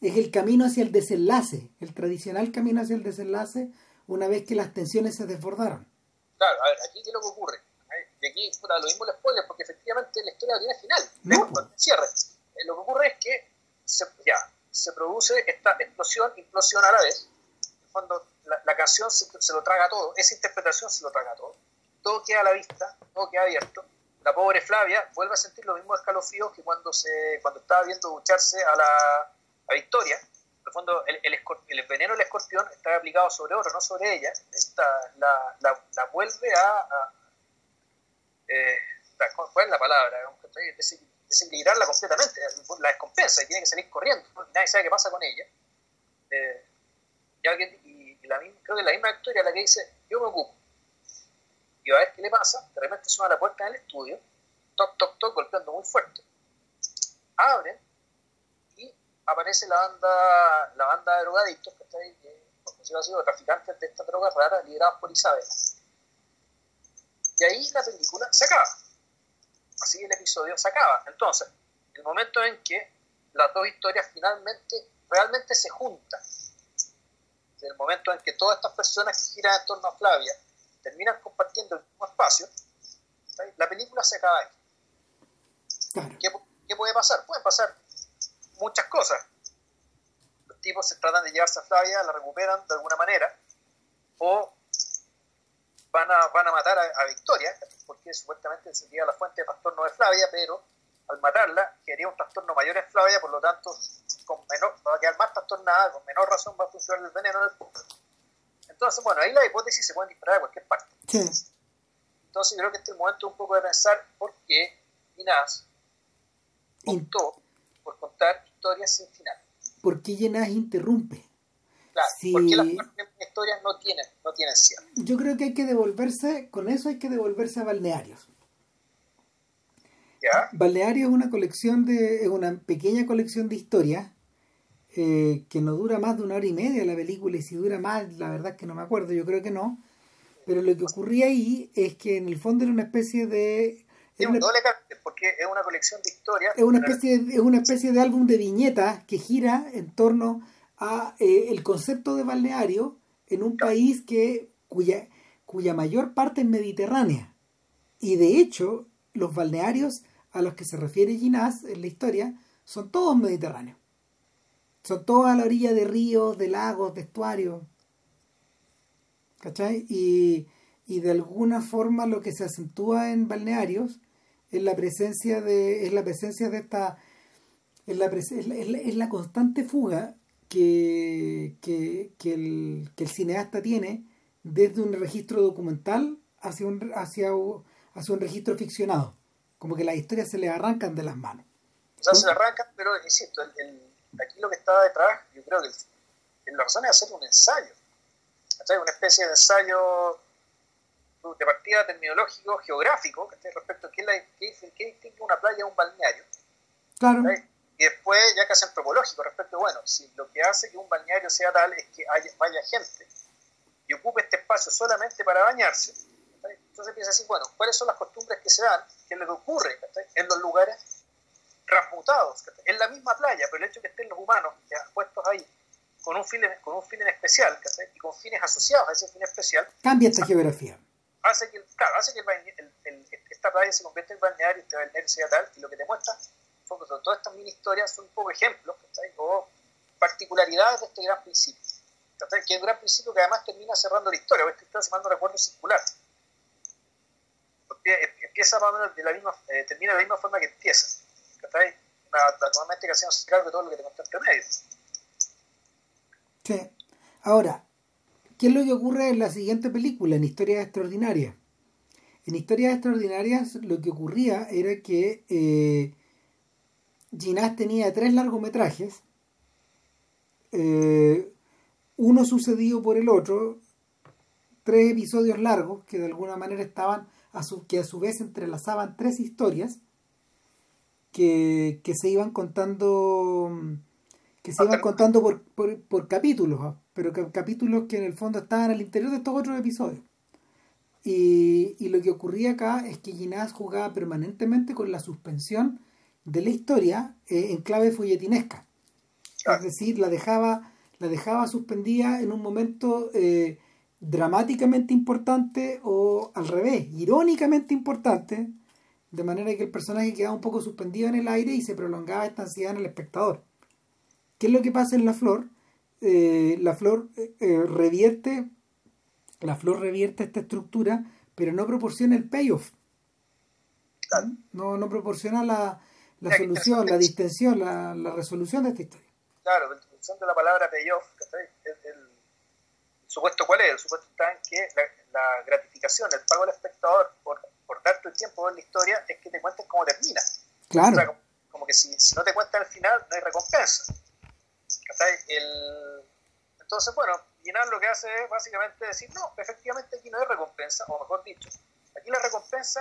es el camino hacia el desenlace, el tradicional camino hacia el desenlace, una vez que las tensiones se desbordaron. Claro, a ver, aquí qué es lo que ocurre. Y aquí, puta, lo mismo el spoiler, porque efectivamente la historia tiene final, no. cierre. Eh, lo que ocurre es que se, ya, se produce esta explosión, implosión a la vez, cuando la, canción se, lo traga todo, esa interpretación se lo traga todo. Todo queda a la vista, todo queda abierto. La pobre Flavia vuelve a sentir los mismos escalofríos que cuando, se, cuando estaba viendo ducharse a la a Victoria. En el fondo, el, el, veneno del escorpión está aplicado sobre oro, no sobre ella. Esta, la, la, vuelve a. Eh, ¿Cuál es la palabra? Desequilibrarla completamente, la descompensa y tiene que salir corriendo. Nadie sabe qué pasa con ella. Eh, alguien, y, la creo que la misma historia la que dice, yo me ocupo. Y a ver qué le pasa, de repente suena la puerta del estudio, toc, toc, toc, golpeando muy fuerte. Abren y aparece la banda, la banda de drogadictos, que está ahí, que, ha sido traficantes de estas drogas raras liderados por Isabel. Y ahí la película se acaba. Así el episodio se acaba. Entonces, el momento en que las dos historias finalmente, realmente se juntan el momento en que todas estas personas que giran en torno a Flavia terminan compartiendo el mismo espacio, la película se acaba ahí. ¿Qué, puede pasar? Pueden pasar muchas cosas. Los tipos se tratan de llevarse a Flavia, la recuperan de alguna manera, o van a, van a matar a, Victoria, porque supuestamente sería la fuente de trastorno de Flavia, pero al matarla, quedaría un trastorno mayor en Flavia, por lo tanto con menor, va a quedar más trastornada, con menor razón va a funcionar el veneno en el. Entonces, bueno, ahí las hipótesis se pueden disparar de cualquier parte. Sí. Entonces, creo que este es el momento un poco de pensar por qué Inás optó por contar historias sin final. ¿Por qué Inás interrumpe? Claro, porque las historias no tienen, no tienen cierre. Yo creo que hay que devolverse, con eso hay que devolverse a balnearios. ¿Ya? Balneario es una colección de, es una pequeña colección de historias eh, que no dura más de una hora y media la película y si dura más, la verdad es que no me acuerdo, yo creo que no. Pero lo que ocurría ahí es que en el fondo era una especie de... Es una, doble porque es una colección de historias. Es una especie de, es una especie de álbum de viñetas que gira en torno a eh, el concepto de balneario en un país que cuya, cuya mayor parte es mediterránea. Y de hecho, los balnearios a los que se refiere Ginás en la historia son todos mediterráneos. Son todos a la orilla de ríos, de lagos, de estuarios. ¿Cachai? Y, de alguna forma lo que se acentúa en balnearios es la presencia de, es la presencia de esta, es la, es la, constante fuga que, que, el, que el cineasta tiene desde un registro documental hacia un, hacia, hacia un registro ficcionado. Como que las historias se le arrancan de las manos. O sea, se le arrancan, pero insisto, el, aquí lo que está detrás, yo creo que el, la razón es hacer un ensayo. Una especie de ensayo de partida terminológico, geográfico, respecto a qué, la, qué, qué distingue una playa de un balneario. Claro. Y después, ya casi antropológico, respecto a, bueno, si lo que hace que un balneario sea tal es que haya, vaya gente y ocupe este espacio solamente para bañarse, entonces empieza así, bueno, ¿cuáles son las costumbres que se dan? ¿Qué es lo que ocurre en los lugares transmutados? En la misma playa, pero el hecho de que estén los humanos ya, puestos ahí con un fin, con un fin en especial y con fines asociados a ese fin especial. Cambia esta geografía. Hace que, claro, hace que el, esta playa se convierta en balneario y este balneario sea tal, y lo que te muestra son todas estas mini historias son un poco ejemplos o particularidades de este gran principio. Que es un gran principio que además termina cerrando la historia, o esta historia se manda un recuerdo circular. Empieza más o menos de la misma, eh, termina de la misma forma que empieza. Naturalmente que hacemos cargo de todo lo que te conté entre medio. Sí. Ahora, ¿qué es lo que ocurre en la siguiente película, en Historias Extraordinarias? En Historias Extraordinarias lo que ocurría era que eh, Ginás tenía tres largometrajes, eh, uno sucedido por el otro, tres episodios largos que de alguna manera estaban, a su, que a su vez entrelazaban tres historias que, que se iban contando que se iban contando por, por, capítulos, ¿ah? pero capítulos que en el fondo estaban al interior de estos otros episodios. Y, y lo que ocurría acá es que Ginás jugaba permanentemente con la suspensión de la historia eh, en clave folletinesca. Es decir, la dejaba, la dejaba suspendida en un momento eh, dramáticamente importante o al revés, irónicamente importante, de manera que el personaje quedaba un poco suspendido en el aire y se prolongaba esta ansiedad en el espectador. ¿Qué es lo que pasa en la flor? Eh, la flor revierte la flor revierte esta estructura, pero no proporciona el payoff. No, no proporciona la, la solución, la distensión, la, la, resolución de esta historia. Claro, la introducción de la palabra payoff, el, supuesto cuál es, el supuesto está en que la, gratificación, el pago al espectador por, por darte el tiempo de la historia es que te cuenten cómo termina. Claro. O sea, como, que si, si, no te cuentan el final, no hay recompensa. El, entonces, bueno, Guinar lo que hace es básicamente decir, no, efectivamente aquí no hay recompensa, o mejor dicho, aquí la recompensa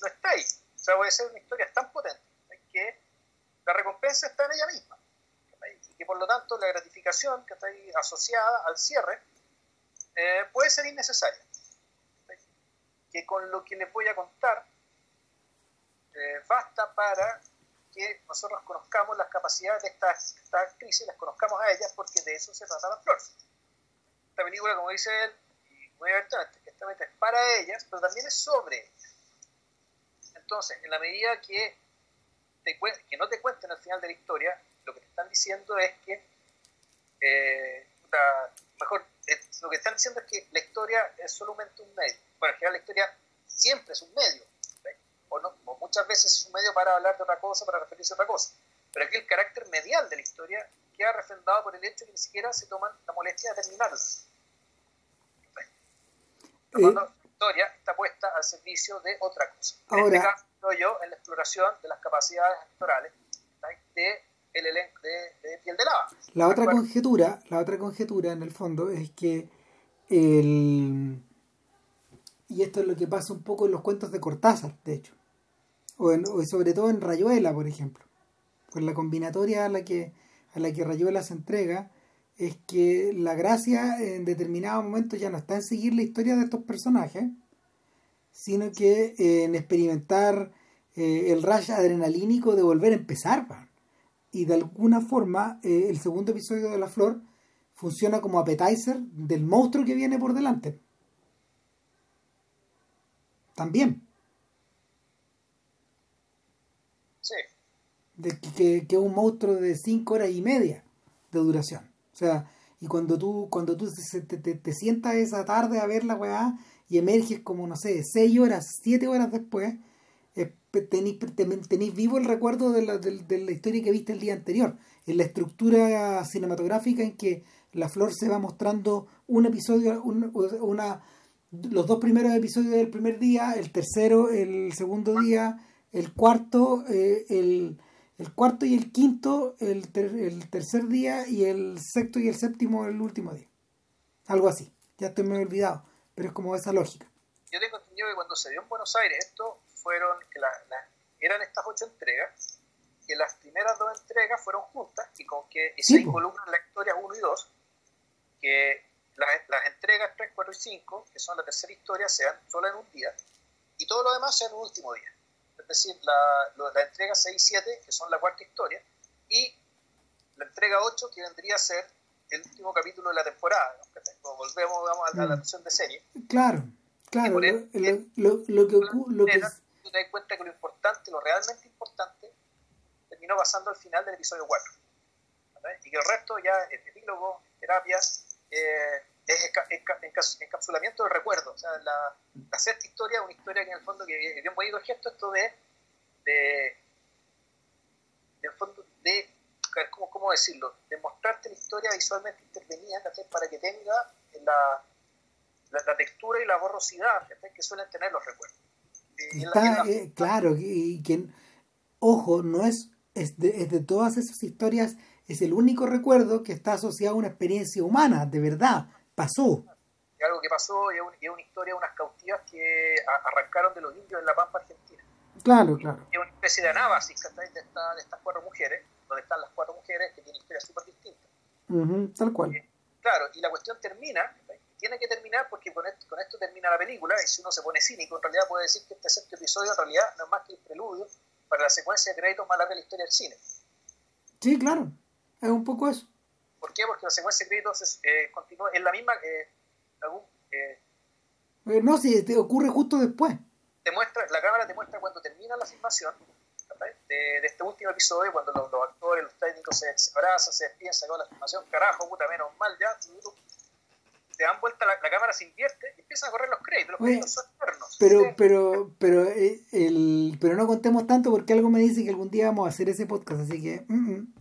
no está ahí. O sea, puede ser una historia tan potente que la recompensa está en ella misma. Y que por lo tanto la gratificación que está ahí asociada al cierre eh, puede ser innecesaria. Que con lo que les voy a contar eh, basta para que nosotros conozcamos las capacidades de estas esta actrices, las conozcamos a ellas, porque de eso se trata la flor. Esta película, como dice él, y muy abiertamente, es para ellas, pero también es sobre ellas. Entonces, en la medida que que no te cuenten al final de la historia, lo que te están diciendo es que, eh, mejor, eh, lo que están diciendo es que la historia es solamente un medio. Bueno, en general la historia siempre es un medio, o, no, muchas veces es un medio para hablar de otra cosa, para referirse a otra cosa. Pero aquí el carácter medial de la historia queda refrendado por el hecho de que ni siquiera se toman la molestia de terminarla. La historia está puesta al servicio de otra cosa. En este caso, yo en la exploración de las capacidades actorales de el elenco de, piel de lava. La otra conjetura, la otra conjetura en el fondo es que el y esto es lo que pasa un poco en los cuentos de Cortázar, de hecho, o, sobre todo en Rayuela, por ejemplo, con la combinatoria a la que a la que Rayuela se entrega es que la gracia en determinado momento ya no está en seguir la historia de estos personajes, sino que eh, en experimentar eh, el rush adrenalínico de volver a empezar. Y de alguna forma, eh, el segundo episodio de La Flor funciona como appetizer del monstruo que viene por delante. También. Sí. De que, es un monstruo de cinco horas y media de duración. O sea, y cuando tú, cuando tú te, te, te sientas esa tarde a ver la weá y emerges como, no sé, seis horas, siete horas después, tenéis, vivo el recuerdo de la, de, la, historia que viste el día anterior, en la estructura cinematográfica en que la flor se va mostrando un episodio, una, los dos primeros episodios del primer día, el tercero el segundo día, el cuarto, eh, el, el, cuarto y el quinto el, el tercer día y el sexto y el séptimo el último día. Algo así, ya estoy muy olvidado pero es como esa lógica. yo tengo entendido que cuando se dio en Buenos Aires, esto fueron, que la, la, eran estas ocho entregas, que las primeras dos entregas fueron juntas y con que y se involucran las historias 1 y 2, que las, las, entregas 3, 4 y 5, que son la tercera historia, sean solo en un día, y todo lo demás en un último día. Es decir, la, la entrega 6 y 7, que son la cuarta historia, y la entrega 8, que vendría a ser el último capítulo de la temporada. ¿no? Volvemos vamos, a, la, mm. de serie. Claro, claro. lo, lo, lo, que ocurre. Te das cuenta que lo importante, lo realmente importante, terminó pasando al final del episodio 4. Y que el resto ya es epílogo, terapias, eh, es encapsulamiento del recuerdo. O sea, la, la, sexta historia una historia que en el fondo, que es bien bonito gesto, esto de, de, de, fondo, de ¿cómo, ¿cómo, decirlo? De mostrarte la historia visualmente intervenida para que tenga la, la, textura y la borrosidad que suelen tener los recuerdos. Eh, claro, y quien, ojo, no es, es de, es de todas esas historias es el único recuerdo que está asociado a una experiencia humana, de verdad, pasó. Es algo que pasó y es, una historia de unas cautivas que arrancaron de los indios en la Pampa Argentina. Claro, claro. Es una especie de anábasis de, de estas cuatro mujeres, donde están las cuatro mujeres que tienen historias súper distintas. tal cual. Eh, claro, y la cuestión termina, tiene que terminar porque con esto, con esto termina la película, y si uno se pone cínico, en realidad puede decir que este sexto episodio en realidad no es más que el preludio para la secuencia de créditos más larga de la historia del cine. Sí, claro. Es un poco eso. ¿Por qué? Porque la secuencia de créditos es, eh, continúa en la misma... Eh, algún, eh, no, si te ocurre justo después. Te muestra, la cámara te muestra cuando termina la filmación de, de, este último episodio, cuando los, los, actores, los técnicos se, se abrazan, se despiden, se la filmación, carajo, puta, menos mal, ya, te dan vuelta la, la, cámara se invierte y empiezan a correr los créditos, los créditos son eternos. Pero, pero, pero, el, pero no contemos tanto porque algo me dice que algún día vamos a hacer ese podcast, así que... Mm, mm.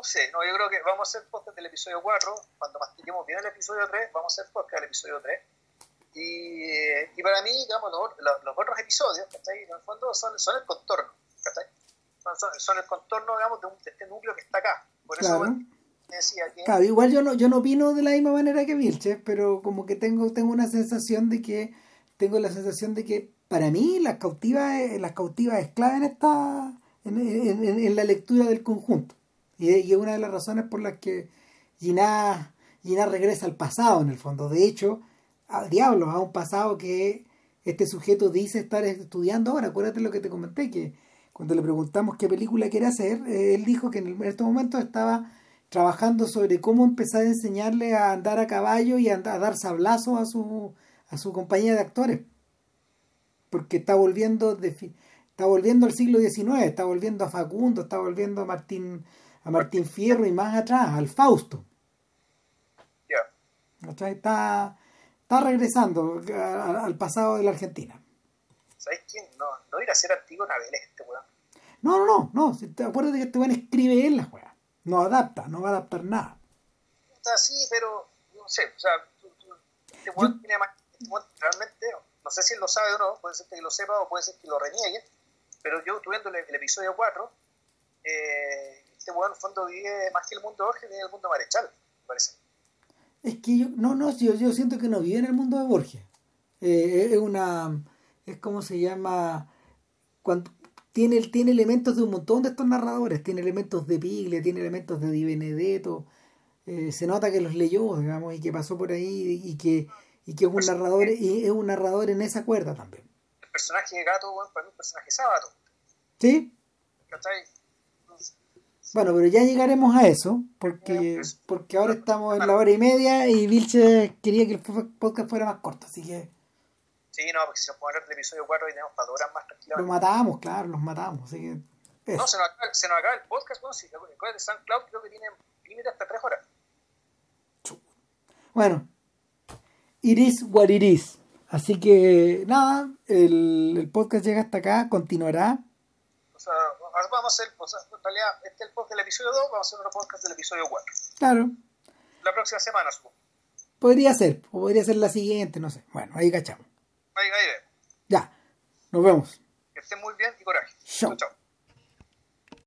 No sé, no, yo creo que vamos a hacer podcast del episodio 4. Cuando mastiquemos bien el episodio 3, vamos a hacer podcast del episodio 3. Y, y para mí, digamos, los, los, otros episodios, ¿cachai? En el fondo son, son el contorno, ¿cachai? Son, son, el contorno, digamos, de, un, de, este núcleo que está acá. Por claro. eso decía. Claro, igual yo no, yo no opino de la misma manera que Vilches, pero como que tengo, tengo una sensación de que, tengo la sensación de que para mí las cautivas, las cautivas es clave en esta, en, en, en la lectura del conjunto. Y, es una de las razones por las que Gina, Gina regresa al pasado, en el fondo. De hecho, a diablos, a un pasado que este sujeto dice estar estudiando ahora. Acuérdate lo que te comenté, que cuando le preguntamos qué película quiere hacer, eh, él dijo que en, este momento estaba trabajando sobre cómo empezar a enseñarle a andar a caballo y a, a dar sablazos a su, a su compañía de actores. Porque está volviendo, de, está volviendo al siglo XIX, está volviendo a Facundo, está volviendo a Martín a Martín Fierro y más atrás, al Fausto. Ya. Está, está regresando al pasado de la Argentina. ¿Sabes quién? No, no ir a ser antiguo Nabel este weón. No, no, no, no. ¿Te acuerdas que este weón escribe él las weas? No adapta, no va a adaptar nada. Está así, pero no sé, o sea, este weón tiene más, este realmente, no sé si él lo sabe o no, puede ser que lo sepa o puede ser que lo reniegue, pero yo estuve viendo el, el episodio 4, eh, este weón en el fondo vive más que el mundo de Borges, vive el mundo Marechal, me parece. Es que yo, no, no, yo, yo siento que no vive en el mundo de Borges. Eh, es una, es como se llama, cuando, tiene, tiene elementos de un montón de estos narradores, tiene elementos de Pigle, tiene elementos de Di Benedetto, eh, se nota que los leyó, digamos, y que pasó por ahí y que, y que es un narrador, y es un narrador en esa cuerda también. El personaje de gato, bueno, para mí un personaje sábado. ¿Sí? Bueno, pero ya llegaremos a eso, porque, porque ahora estamos en la hora y media y Vilche quería que el podcast fuera más corto, así que... Sí, no, porque si nos ponemos el episodio 4 y tenemos para dos horas más tranquilamente. Los matamos, claro, los matamos, así que... No, se nos, acaba, se nos acaba el podcast, bueno, si de SoundCloud creo que tiene límite hasta 3 horas. Bueno, it is what it is. Así que nada, el, el podcast llega hasta acá, continuará. O sea, vamos a hacer, o sea, en realidad, este es el podcast del episodio 2, vamos a hacer otro podcast del episodio 4. Claro. La próxima semana, supongo. Podría ser, o podría ser la siguiente, no sé. Bueno, ahí cachamos. Ahí, ahí. Ya, nos vemos. Que estén muy bien y coraje. Chao. chao.